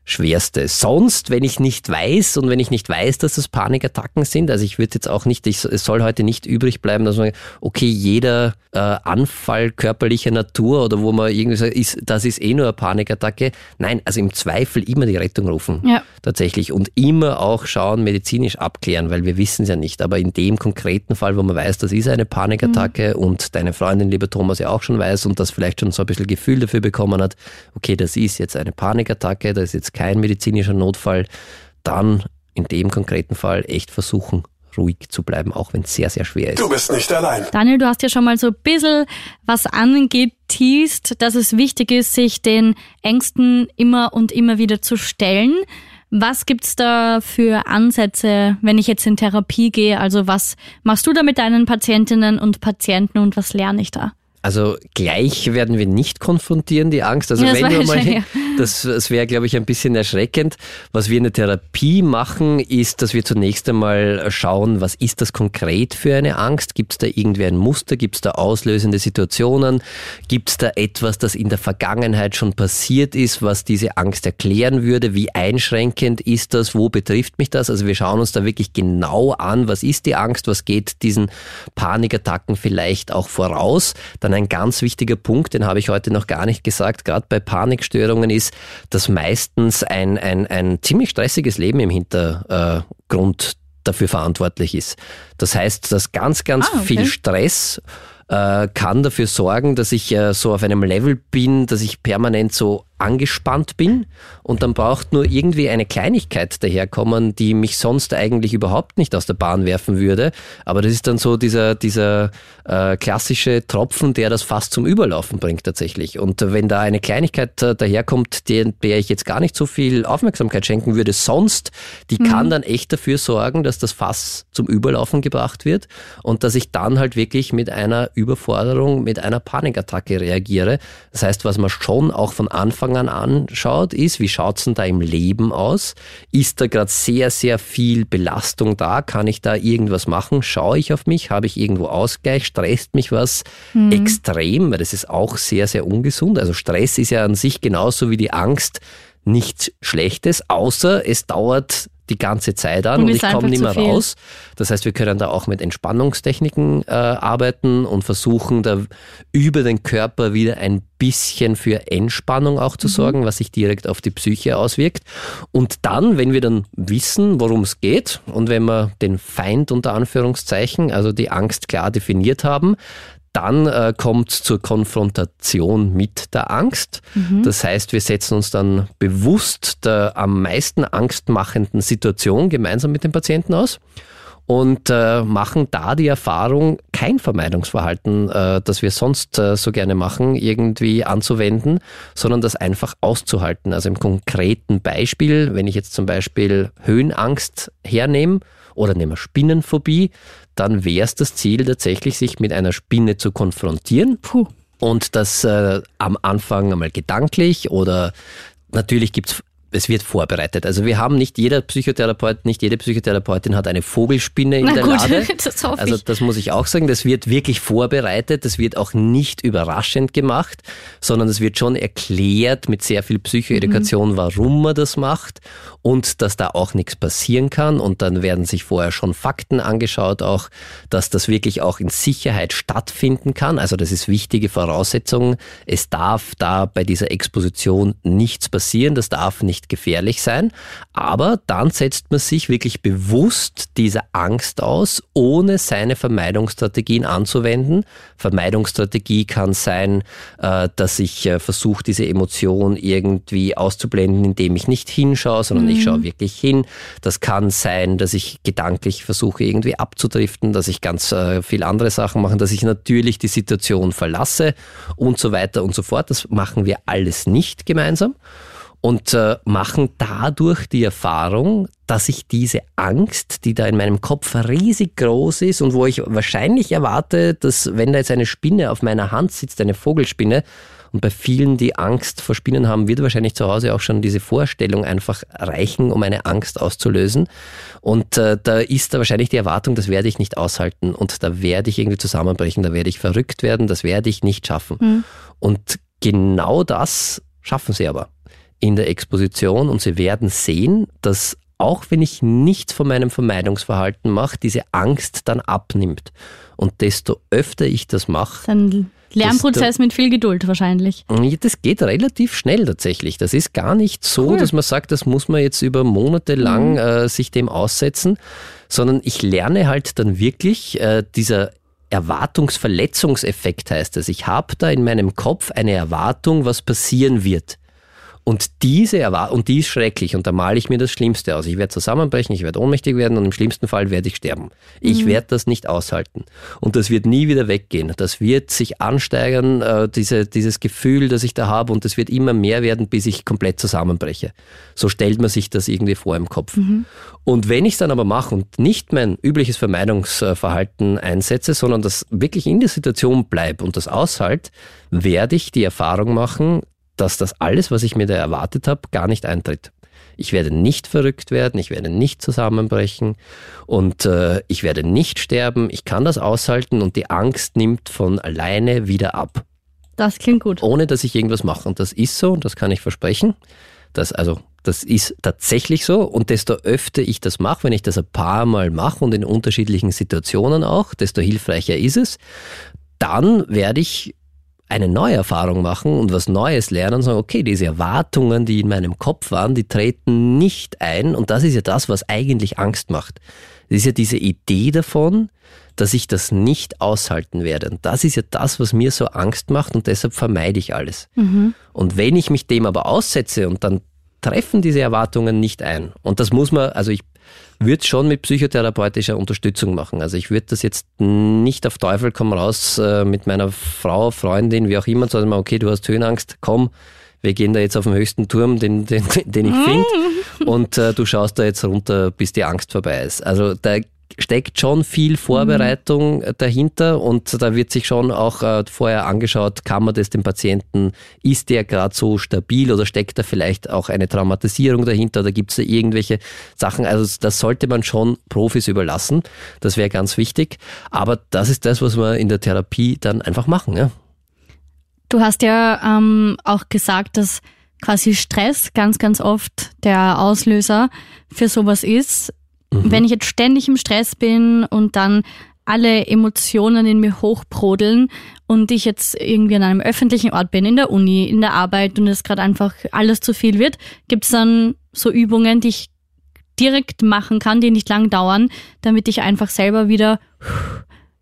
A: Schwerste. Sonst, wenn ich nicht weiß und wenn ich nicht weiß, dass das Panikattacken sind, also ich würde jetzt auch nicht, ich, es soll heute nicht übrig bleiben, dass man, okay, jeder äh, Anfall körperlicher Natur oder wo man irgendwie sagt, ist, das ist eh nur eine Panikattacke. Nein, also im Zweifel immer die Rettung rufen. Ja. Tatsächlich. Und immer auch schauen, medizinisch abklären, weil wir wissen es ja nicht. Aber in dem konkreten Fall, wo man weiß, das ist eine Panikattacke mhm. und deine Freundin, lieber Thomas, ja auch schon weiß und das vielleicht schon so ein bisschen Gefühl dafür bekommen hat, okay, das ist jetzt eine Panikattacke, das ist jetzt kein medizinischer Notfall, dann in dem konkreten Fall echt versuchen, ruhig zu bleiben, auch wenn es sehr, sehr schwer ist.
B: Du bist nicht allein.
C: Daniel, du hast ja schon mal so ein bisschen was angeteased, dass es wichtig ist, sich den Ängsten immer und immer wieder zu stellen. Was gibt's da für Ansätze, wenn ich jetzt in Therapie gehe? Also was machst du da mit deinen Patientinnen und Patienten und was lerne ich da?
A: Also gleich werden wir nicht konfrontieren, die Angst. Also ja, wenn du mal, ja. das, das wäre, glaube ich, ein bisschen erschreckend. Was wir in der Therapie machen, ist, dass wir zunächst einmal schauen, was ist das konkret für eine Angst? Gibt es da irgendwie ein Muster? Gibt es da auslösende Situationen? Gibt es da etwas, das in der Vergangenheit schon passiert ist, was diese Angst erklären würde? Wie einschränkend ist das? Wo betrifft mich das? Also wir schauen uns da wirklich genau an, was ist die Angst? Was geht diesen Panikattacken vielleicht auch voraus? Dann ein ganz wichtiger Punkt, den habe ich heute noch gar nicht gesagt, gerade bei Panikstörungen ist, dass meistens ein, ein, ein ziemlich stressiges Leben im Hintergrund dafür verantwortlich ist. Das heißt, dass ganz, ganz ah, okay. viel Stress äh, kann dafür sorgen, dass ich äh, so auf einem Level bin, dass ich permanent so angespannt bin und dann braucht nur irgendwie eine Kleinigkeit daherkommen, die mich sonst eigentlich überhaupt nicht aus der Bahn werfen würde. Aber das ist dann so dieser, dieser äh, klassische Tropfen, der das fast zum Überlaufen bringt tatsächlich. Und wenn da eine Kleinigkeit äh, daherkommt, der, der ich jetzt gar nicht so viel Aufmerksamkeit schenken würde sonst, die mhm. kann dann echt dafür sorgen, dass das Fass zum Überlaufen gebracht wird und dass ich dann halt wirklich mit einer Überforderung, mit einer Panikattacke reagiere. Das heißt, was man schon auch von Anfang Anfang an anschaut, ist, wie schaut's denn da im Leben aus? Ist da gerade sehr, sehr viel Belastung da? Kann ich da irgendwas machen? Schaue ich auf mich? Habe ich irgendwo Ausgleich? Stresst mich was extrem? Weil das ist auch sehr, sehr ungesund. Also Stress ist ja an sich genauso wie die Angst nichts Schlechtes, außer es dauert die ganze Zeit an
C: Und
A: und, ich komme nicht mehr raus. Das heißt, wir können da auch mit Entspannungstechniken äh, arbeiten und versuchen, da über den Körper wieder ein bisschen für Entspannung auch
C: Mhm.
A: zu sorgen, was sich direkt auf die Psyche auswirkt. Und dann, wenn wir dann wissen, worum es geht und wenn wir den Feind unter Anführungszeichen, also die Angst klar definiert haben, dann äh, kommt zur Konfrontation mit der Angst. Das heißt, wir setzen uns dann bewusst der am meisten angstmachenden Situation gemeinsam mit dem Patienten aus und äh, machen da die Erfahrung, kein Vermeidungsverhalten, äh, das wir sonst äh, so gerne machen, irgendwie anzuwenden, sondern das einfach auszuhalten. Also im konkreten Beispiel, wenn ich jetzt zum Beispiel Höhenangst hernehme oder nehmen wir Spinnenphobie, dann wäre es das Ziel tatsächlich, sich mit einer Spinne zu konfrontieren
C: Puh.
A: und das äh, am Anfang einmal gedanklich oder natürlich gibt's es wird vorbereitet. Also wir haben nicht jeder Psychotherapeut, nicht jede Psychotherapeutin hat eine Vogelspinne in
C: Na
A: der
C: gut,
A: Lade. *laughs*
C: das hoffe
A: Also das muss ich auch sagen, das wird wirklich vorbereitet, das wird auch nicht überraschend gemacht, sondern es wird schon erklärt mit sehr viel Psychoedukation,
C: Mhm.
A: warum man das macht und dass da auch nichts passieren kann und dann werden sich vorher schon Fakten angeschaut auch, dass das wirklich auch in Sicherheit stattfinden kann. Also das ist wichtige Voraussetzung. Es darf da bei dieser Exposition nichts passieren, das darf nicht gefährlich sein, aber dann setzt man sich wirklich bewusst dieser Angst aus, ohne seine Vermeidungsstrategien anzuwenden. Vermeidungsstrategie kann sein, äh, dass ich äh, versuche, diese Emotion irgendwie auszublenden, indem ich nicht hinschaue, sondern ich schaue wirklich hin. Das kann sein, dass ich gedanklich versuche, irgendwie abzudriften, dass ich ganz äh, viel andere Sachen mache, dass ich natürlich die Situation verlasse und so weiter und so fort. Das machen wir alles nicht gemeinsam und äh, machen dadurch die Erfahrung, dass ich diese Angst, die da in meinem Kopf riesig groß ist und wo ich wahrscheinlich erwarte, dass wenn da jetzt eine Spinne auf meiner Hand sitzt, eine Vogelspinne, und bei vielen, die Angst vor Spinnen haben, wird wahrscheinlich zu Hause auch schon diese Vorstellung einfach reichen, um eine Angst auszulösen. Und äh, da ist da wahrscheinlich die Erwartung, das werde ich nicht aushalten und da werde ich irgendwie zusammenbrechen, da werde ich verrückt werden, das werde ich nicht schaffen. Und genau das schaffen sie aber in der Exposition und sie werden sehen, dass auch wenn ich nichts von meinem Vermeidungsverhalten mache, diese Angst dann abnimmt. Und desto öfter ich das mache,
C: Ein Lernprozess mit viel Geduld wahrscheinlich.
A: Das geht relativ schnell tatsächlich. Das ist gar nicht so,
C: Cool.
A: dass man sagt, das muss man jetzt über Monate lang äh, sich dem aussetzen, sondern ich lerne halt dann wirklich äh, dieser Erwartungsverletzungseffekt heißt es. Ich habe da in meinem Kopf eine Erwartung, was passieren wird. Und diese Erwartung, und die ist schrecklich und da male ich mir das Schlimmste aus. Ich werde zusammenbrechen, ich werde ohnmächtig werden und im schlimmsten Fall werde ich sterben. Ich werde das nicht aushalten. Und das wird nie wieder weggehen. Das wird sich ansteigern, äh, diese, dieses Gefühl, das ich da habe und das wird immer mehr werden, bis ich komplett zusammenbreche. So stellt man sich das irgendwie vor im Kopf. Und wenn ich es dann aber mache und nicht mein übliches Vermeidungsverhalten einsetze, sondern das wirklich in der Situation bleibe und das aushalt, werde ich die Erfahrung machen, dass das alles, was ich mir da erwartet habe, gar nicht eintritt. Ich werde nicht verrückt werden, ich werde nicht zusammenbrechen und äh, ich werde nicht sterben. Ich kann das aushalten und die Angst nimmt von alleine wieder ab,
C: Das klingt gut.
A: ohne dass ich irgendwas mache. Und das ist so, und das kann ich versprechen. Das, also, das ist tatsächlich so. Und desto öfter ich das mache, wenn ich das ein paar Mal mache und in unterschiedlichen Situationen auch, desto hilfreicher ist es. Dann werde ich eine neue Erfahrung machen und was Neues lernen und sagen, okay, diese Erwartungen, die in meinem Kopf waren, die treten nicht ein und das ist ja das, was eigentlich Angst macht. Das ist ja diese Idee davon, dass ich das nicht aushalten werde. Und das ist ja das, was mir so Angst macht und deshalb vermeide ich alles. Und wenn ich mich dem aber aussetze und dann treffen diese Erwartungen nicht ein. Und das muss man, also ich würde es schon mit psychotherapeutischer Unterstützung machen. Also ich würde das jetzt nicht auf Teufel komm raus äh, mit meiner Frau, Freundin, wie auch immer, sagen wir, okay, du hast Höhenangst, komm, wir gehen da jetzt auf den höchsten Turm, den, den, den ich finde, und äh, du schaust da jetzt runter, bis die Angst vorbei ist. Also da steckt schon viel Vorbereitung mhm. dahinter und da wird sich schon auch äh, vorher angeschaut, kann man das dem Patienten, ist der gerade so stabil oder steckt da vielleicht auch eine Traumatisierung dahinter oder gibt es da irgendwelche Sachen? Also das sollte man schon Profis überlassen, das wäre ganz wichtig. Aber das ist das, was wir in der Therapie dann einfach machen. Ja?
C: Du hast ja ähm, auch gesagt, dass quasi Stress ganz, ganz oft der Auslöser für sowas ist. Mhm. Wenn ich jetzt ständig im Stress bin und dann alle Emotionen in mir hochbrodeln und ich jetzt irgendwie an einem öffentlichen Ort bin, in der Uni, in der Arbeit und es gerade einfach alles zu viel wird, gibt es dann so Übungen, die ich direkt machen kann, die nicht lang dauern, damit ich einfach selber wieder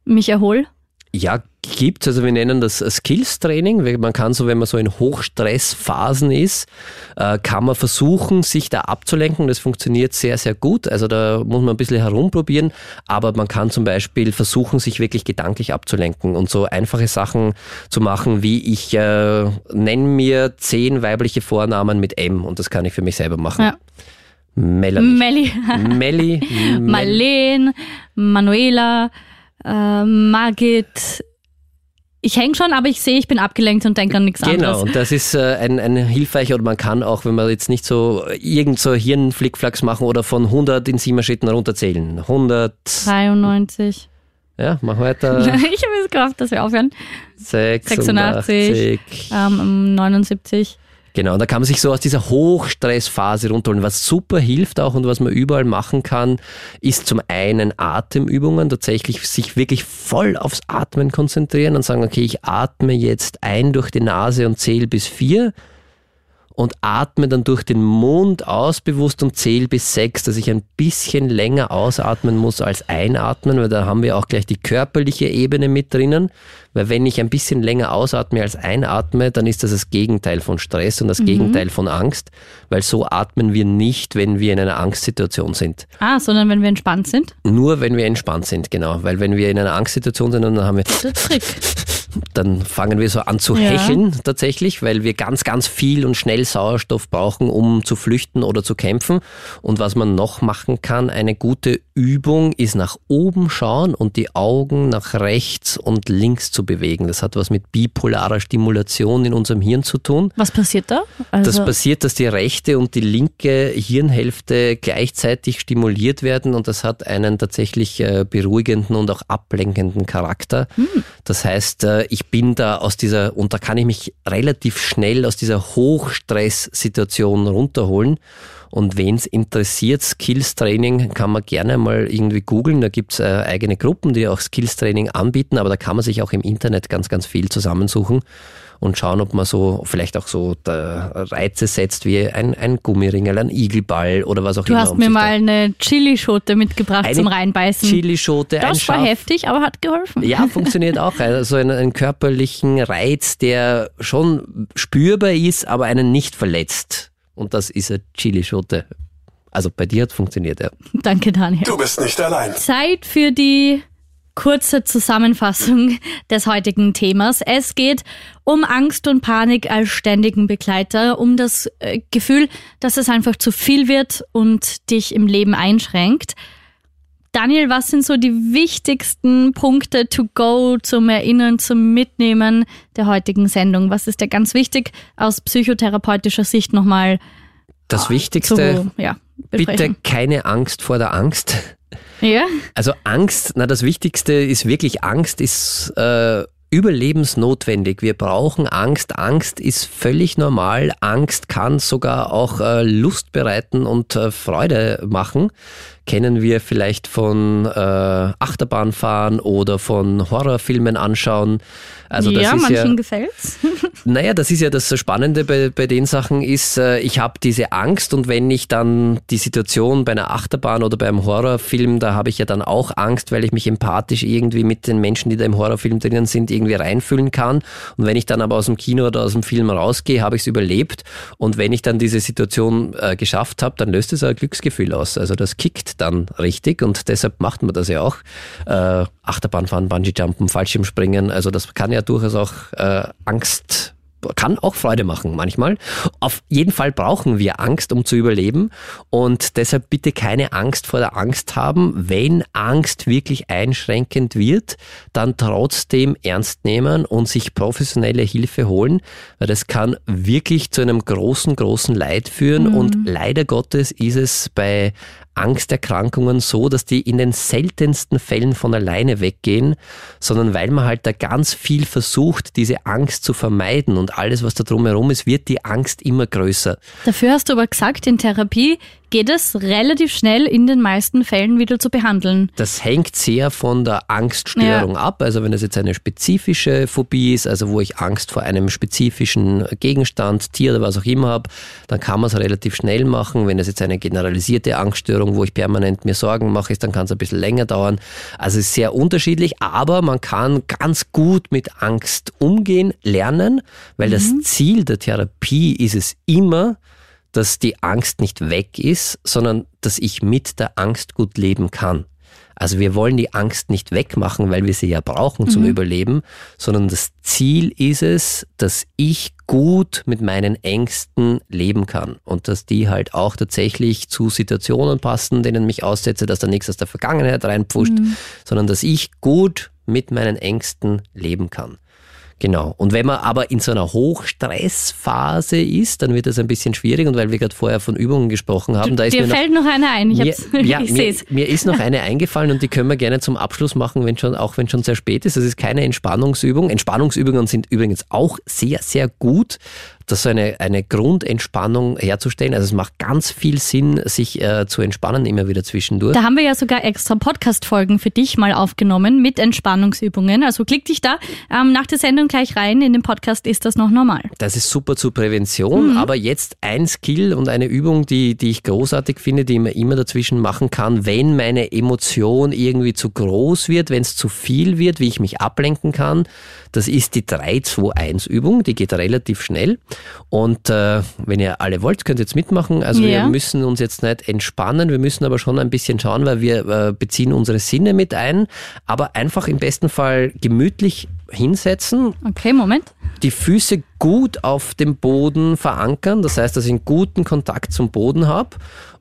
C: mich erhole?
A: Ja, gibt Also wir nennen das Skills-Training. Man kann so, wenn man so in Hochstressphasen ist, äh, kann man versuchen, sich da abzulenken. Das funktioniert sehr, sehr gut. Also da muss man ein bisschen herumprobieren. Aber man kann zum Beispiel versuchen, sich wirklich gedanklich abzulenken und so einfache Sachen zu machen, wie ich äh, nenne mir zehn weibliche Vornamen mit M und das kann ich für mich selber machen. Ja.
C: Melanie. Melli.
A: Melli. *laughs*
C: Marlene, Manuela, äh, Margit, ich hänge schon, aber ich sehe, ich bin abgelenkt und denke an nichts
A: genau,
C: anderes.
A: Genau, und das ist äh, ein, ein hilfreicher, oder man kann auch, wenn man jetzt nicht so irgend so Hirnflickflacks machen oder von 100 in sieben Schritten runterzählen. 100.
C: 93.
A: Ja, mach weiter. *laughs*
C: ich habe es gehofft, dass wir aufhören. 86. 86 ähm, 79.
A: Genau, da kann man sich so aus dieser Hochstressphase runterholen. Was super hilft auch und was man überall machen kann, ist zum einen Atemübungen, tatsächlich sich wirklich voll aufs Atmen konzentrieren und sagen, okay, ich atme jetzt ein durch die Nase und zähle bis vier und atme dann durch den Mund aus bewusst und zähle bis sechs, dass ich ein bisschen länger ausatmen muss als einatmen, weil da haben wir auch gleich die körperliche Ebene mit drinnen. Weil wenn ich ein bisschen länger ausatme als einatme, dann ist das das Gegenteil von Stress und das mhm. Gegenteil von Angst, weil so atmen wir nicht, wenn wir in einer Angstsituation sind.
C: Ah, sondern wenn wir entspannt sind?
A: Nur wenn wir entspannt sind, genau. Weil wenn wir in einer Angstsituation sind, dann haben wir...
C: Der Trick *laughs*
A: dann fangen wir so an zu ja. hecheln tatsächlich, weil wir ganz, ganz viel und schnell Sauerstoff brauchen, um zu flüchten oder zu kämpfen. Und was man noch machen kann, eine gute Übung ist nach oben schauen und die Augen nach rechts und links zu bewegen. Das hat was mit bipolarer Stimulation in unserem Hirn zu tun.
C: Was passiert da?
A: Also das passiert, dass die rechte und die linke Hirnhälfte gleichzeitig stimuliert werden und das hat einen tatsächlich äh, beruhigenden und auch ablenkenden Charakter. Hm. Das heißt, äh, ich bin da aus dieser, und da kann ich mich relativ schnell aus dieser Hochstresssituation runterholen. Und wen es interessiert, Skills Training kann man gerne mal irgendwie googeln. Da gibt's äh, eigene Gruppen, die auch Skills Training anbieten, aber da kann man sich auch im Internet ganz, ganz viel zusammensuchen und schauen, ob man so vielleicht auch so Reize setzt wie ein, ein Gummiringel, ein Igelball oder was auch
C: du
A: immer.
C: Du hast um mir mal eine Chilischote mitgebracht
A: eine
C: zum Reinbeißen.
A: Chilischote,
C: Das
A: ein
C: war heftig, aber hat geholfen.
A: Ja, *laughs* funktioniert auch. Also einen, einen körperlichen Reiz, der schon spürbar ist, aber einen nicht verletzt. Und das ist eine Chilischote. Also bei dir hat funktioniert, ja.
C: Danke, Daniel.
B: Du bist nicht allein.
C: Zeit für die kurze Zusammenfassung *laughs* des heutigen Themas. Es geht um Angst und Panik als ständigen Begleiter, um das äh, Gefühl, dass es einfach zu viel wird und dich im Leben einschränkt. Daniel, was sind so die wichtigsten Punkte to go zum Erinnern, zum Mitnehmen der heutigen Sendung? Was ist dir ganz wichtig aus psychotherapeutischer Sicht nochmal?
A: Das Wichtigste, zu, ja, bitte keine Angst vor der Angst.
C: Ja.
A: Also Angst, na das Wichtigste ist wirklich Angst ist äh, überlebensnotwendig. Wir brauchen Angst. Angst ist völlig normal. Angst kann sogar auch äh, Lust bereiten und äh, Freude machen kennen wir vielleicht von äh, Achterbahnfahren oder von Horrorfilmen anschauen.
C: Also das ja, ist manchen ja, gefällt's. *laughs*
A: naja, das ist ja das Spannende bei, bei den Sachen ist, äh, ich habe diese Angst und wenn ich dann die Situation bei einer Achterbahn oder beim Horrorfilm, da habe ich ja dann auch Angst, weil ich mich empathisch irgendwie mit den Menschen, die da im Horrorfilm drinnen sind, irgendwie reinfühlen kann. Und wenn ich dann aber aus dem Kino oder aus dem Film rausgehe, habe ich es überlebt. Und wenn ich dann diese Situation äh, geschafft habe, dann löst es ein Glücksgefühl aus. Also das kickt dann richtig und deshalb macht man das ja auch. Äh, Achterbahnfahren, Bungee-Jumpen, Fallschirmspringen, also das kann ja durchaus auch äh, Angst kann auch Freude machen manchmal. Auf jeden Fall brauchen wir Angst, um zu überleben. Und deshalb bitte keine Angst vor der Angst haben. Wenn Angst wirklich einschränkend wird, dann trotzdem ernst nehmen und sich professionelle Hilfe holen, weil das kann wirklich zu einem großen, großen Leid führen. Mhm. Und leider Gottes ist es bei Angsterkrankungen so, dass die in den seltensten Fällen von alleine weggehen, sondern weil man halt da ganz viel versucht, diese Angst zu vermeiden und alles, was da drumherum ist, wird die Angst immer größer.
C: Dafür hast du aber gesagt, in Therapie geht es relativ schnell in den meisten Fällen wieder zu behandeln.
A: Das hängt sehr von der Angststörung ja. ab. Also wenn es jetzt eine spezifische Phobie ist, also wo ich Angst vor einem spezifischen Gegenstand, Tier oder was auch immer habe, dann kann man es relativ schnell machen. Wenn es jetzt eine generalisierte Angststörung, wo ich permanent mir Sorgen mache, ist, dann kann es ein bisschen länger dauern. Also es ist sehr unterschiedlich, aber man kann ganz gut mit Angst umgehen, lernen, weil mhm. das Ziel der Therapie ist es immer, dass die Angst nicht weg ist, sondern dass ich mit der Angst gut leben kann. Also wir wollen die Angst nicht wegmachen, weil wir sie ja brauchen zum mhm. Überleben, sondern das Ziel ist es, dass ich gut mit meinen Ängsten leben kann und dass die halt auch tatsächlich zu Situationen passen, denen mich aussetze, dass da nichts aus der Vergangenheit reinpfuscht, mhm. sondern dass ich gut mit meinen Ängsten leben kann. Genau. Und wenn man aber in so einer Hochstressphase ist, dann wird das ein bisschen schwierig. Und weil wir gerade vorher von Übungen gesprochen haben,
C: du,
A: da ist
C: dir
A: mir
C: fällt
A: noch,
C: noch eine ein. Ich,
A: mir, *laughs* ja,
C: ich
A: mir, mir ist noch eine eingefallen und die können wir gerne zum Abschluss machen, wenn schon, auch wenn schon sehr spät ist. Das ist keine Entspannungsübung. Entspannungsübungen sind übrigens auch sehr, sehr gut das so eine, eine Grundentspannung herzustellen. Also es macht ganz viel Sinn, sich äh, zu entspannen immer wieder zwischendurch.
C: Da haben wir ja sogar extra Podcast-Folgen für dich mal aufgenommen mit Entspannungsübungen. Also klick dich da ähm, nach der Sendung gleich rein. In dem Podcast ist das noch normal.
A: Das ist super zur Prävention. Mhm. Aber jetzt ein Skill und eine Übung, die, die ich großartig finde, die man immer dazwischen machen kann, wenn meine Emotion irgendwie zu groß wird, wenn es zu viel wird, wie ich mich ablenken kann. Das ist die 3-2-1-Übung. Die geht relativ schnell. Und äh, wenn ihr alle wollt, könnt ihr jetzt mitmachen. Also ja. wir müssen uns jetzt nicht entspannen, wir müssen aber schon ein bisschen schauen, weil wir äh, beziehen unsere Sinne mit ein, aber einfach im besten Fall gemütlich hinsetzen.
C: Okay, Moment.
A: Die Füße gut auf dem Boden verankern, das heißt, dass ich einen guten Kontakt zum Boden habe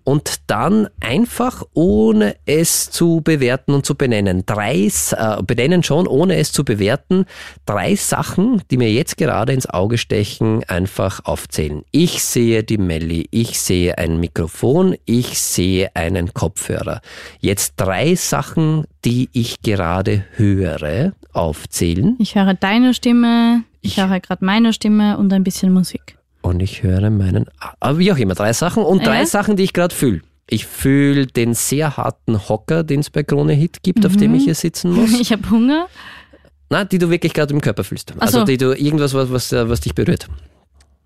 A: und dann einfach ohne es zu bewerten und zu benennen. Drei, äh, benennen schon, ohne es zu bewerten, drei Sachen, die mir jetzt gerade ins Auge stechen, einfach aufzählen. Ich sehe die Melli, ich sehe ein Mikrofon, ich sehe einen Kopfhörer. Jetzt drei Sachen, die ich gerade höre, aufzählen.
C: Ich höre deine Stimme, ich, ich höre gerade meine Stimme und ein bisschen Musik.
A: Und ich höre meinen, aber wie auch immer, drei Sachen und drei Sachen, die ich gerade fühle. Ich fühle den sehr harten Hocker, den es bei Krone Hit gibt, mhm. auf dem ich mhm. hier sitzen muss. *laughs*
C: Ich habe Hunger.
A: Na, die du wirklich gerade im Körper fühlst. Also so. die du irgendwas, was, was, was dich berührt.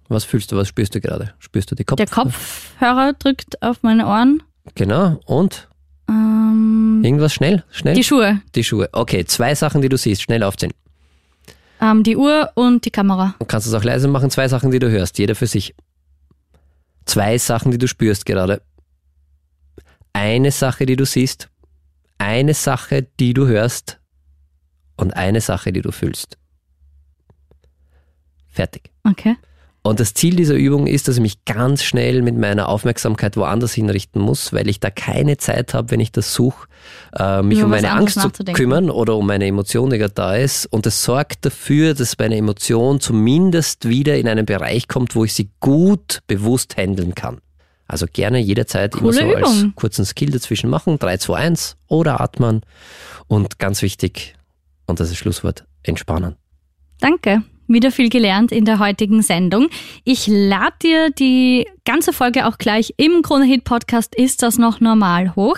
A: Was fühlst du, was spürst du gerade? Spürst du die Kopf?
C: Der Kopfhörer drückt auf meine Ohren.
A: Genau, und?
C: Ähm,
A: Irgendwas schnell, schnell?
C: Die Schuhe.
A: Die Schuhe. Okay, zwei Sachen, die du siehst, schnell aufzählen.
C: Ähm, die Uhr und die Kamera.
A: Du kannst es auch leise machen, zwei Sachen, die du hörst, jeder für sich. Zwei Sachen, die du spürst gerade. Eine Sache, die du siehst. Eine Sache, die du hörst. Und eine Sache, die du fühlst. Fertig.
C: Okay.
A: Und das Ziel dieser Übung ist, dass ich mich ganz schnell mit meiner Aufmerksamkeit woanders hinrichten muss, weil ich da keine Zeit habe, wenn ich das suche, äh, mich Nur um meine Angst zu kümmern oder um meine Emotion, die gerade da ist. Und es sorgt dafür, dass meine Emotion zumindest wieder in einen Bereich kommt, wo ich sie gut bewusst handeln kann. Also gerne jederzeit
C: Coole
A: immer so
C: Übung.
A: als kurzen Skill dazwischen machen. 3, 2, 1 oder atmen. Und ganz wichtig, und das ist Schlusswort, entspannen.
C: Danke wieder viel gelernt in der heutigen Sendung. Ich lade dir die ganze Folge auch gleich im Kronehit Podcast Ist das noch normal hoch.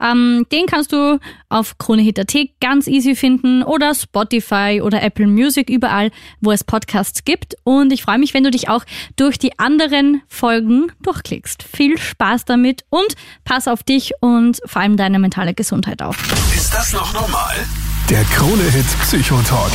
C: Ähm, den kannst du auf KroneHit.at ganz easy finden oder Spotify oder Apple Music überall, wo es Podcasts gibt. Und ich freue mich, wenn du dich auch durch die anderen Folgen durchklickst. Viel Spaß damit und pass auf dich und vor allem deine mentale Gesundheit auf.
B: Ist das noch normal? Der KroneHit Psychotalk.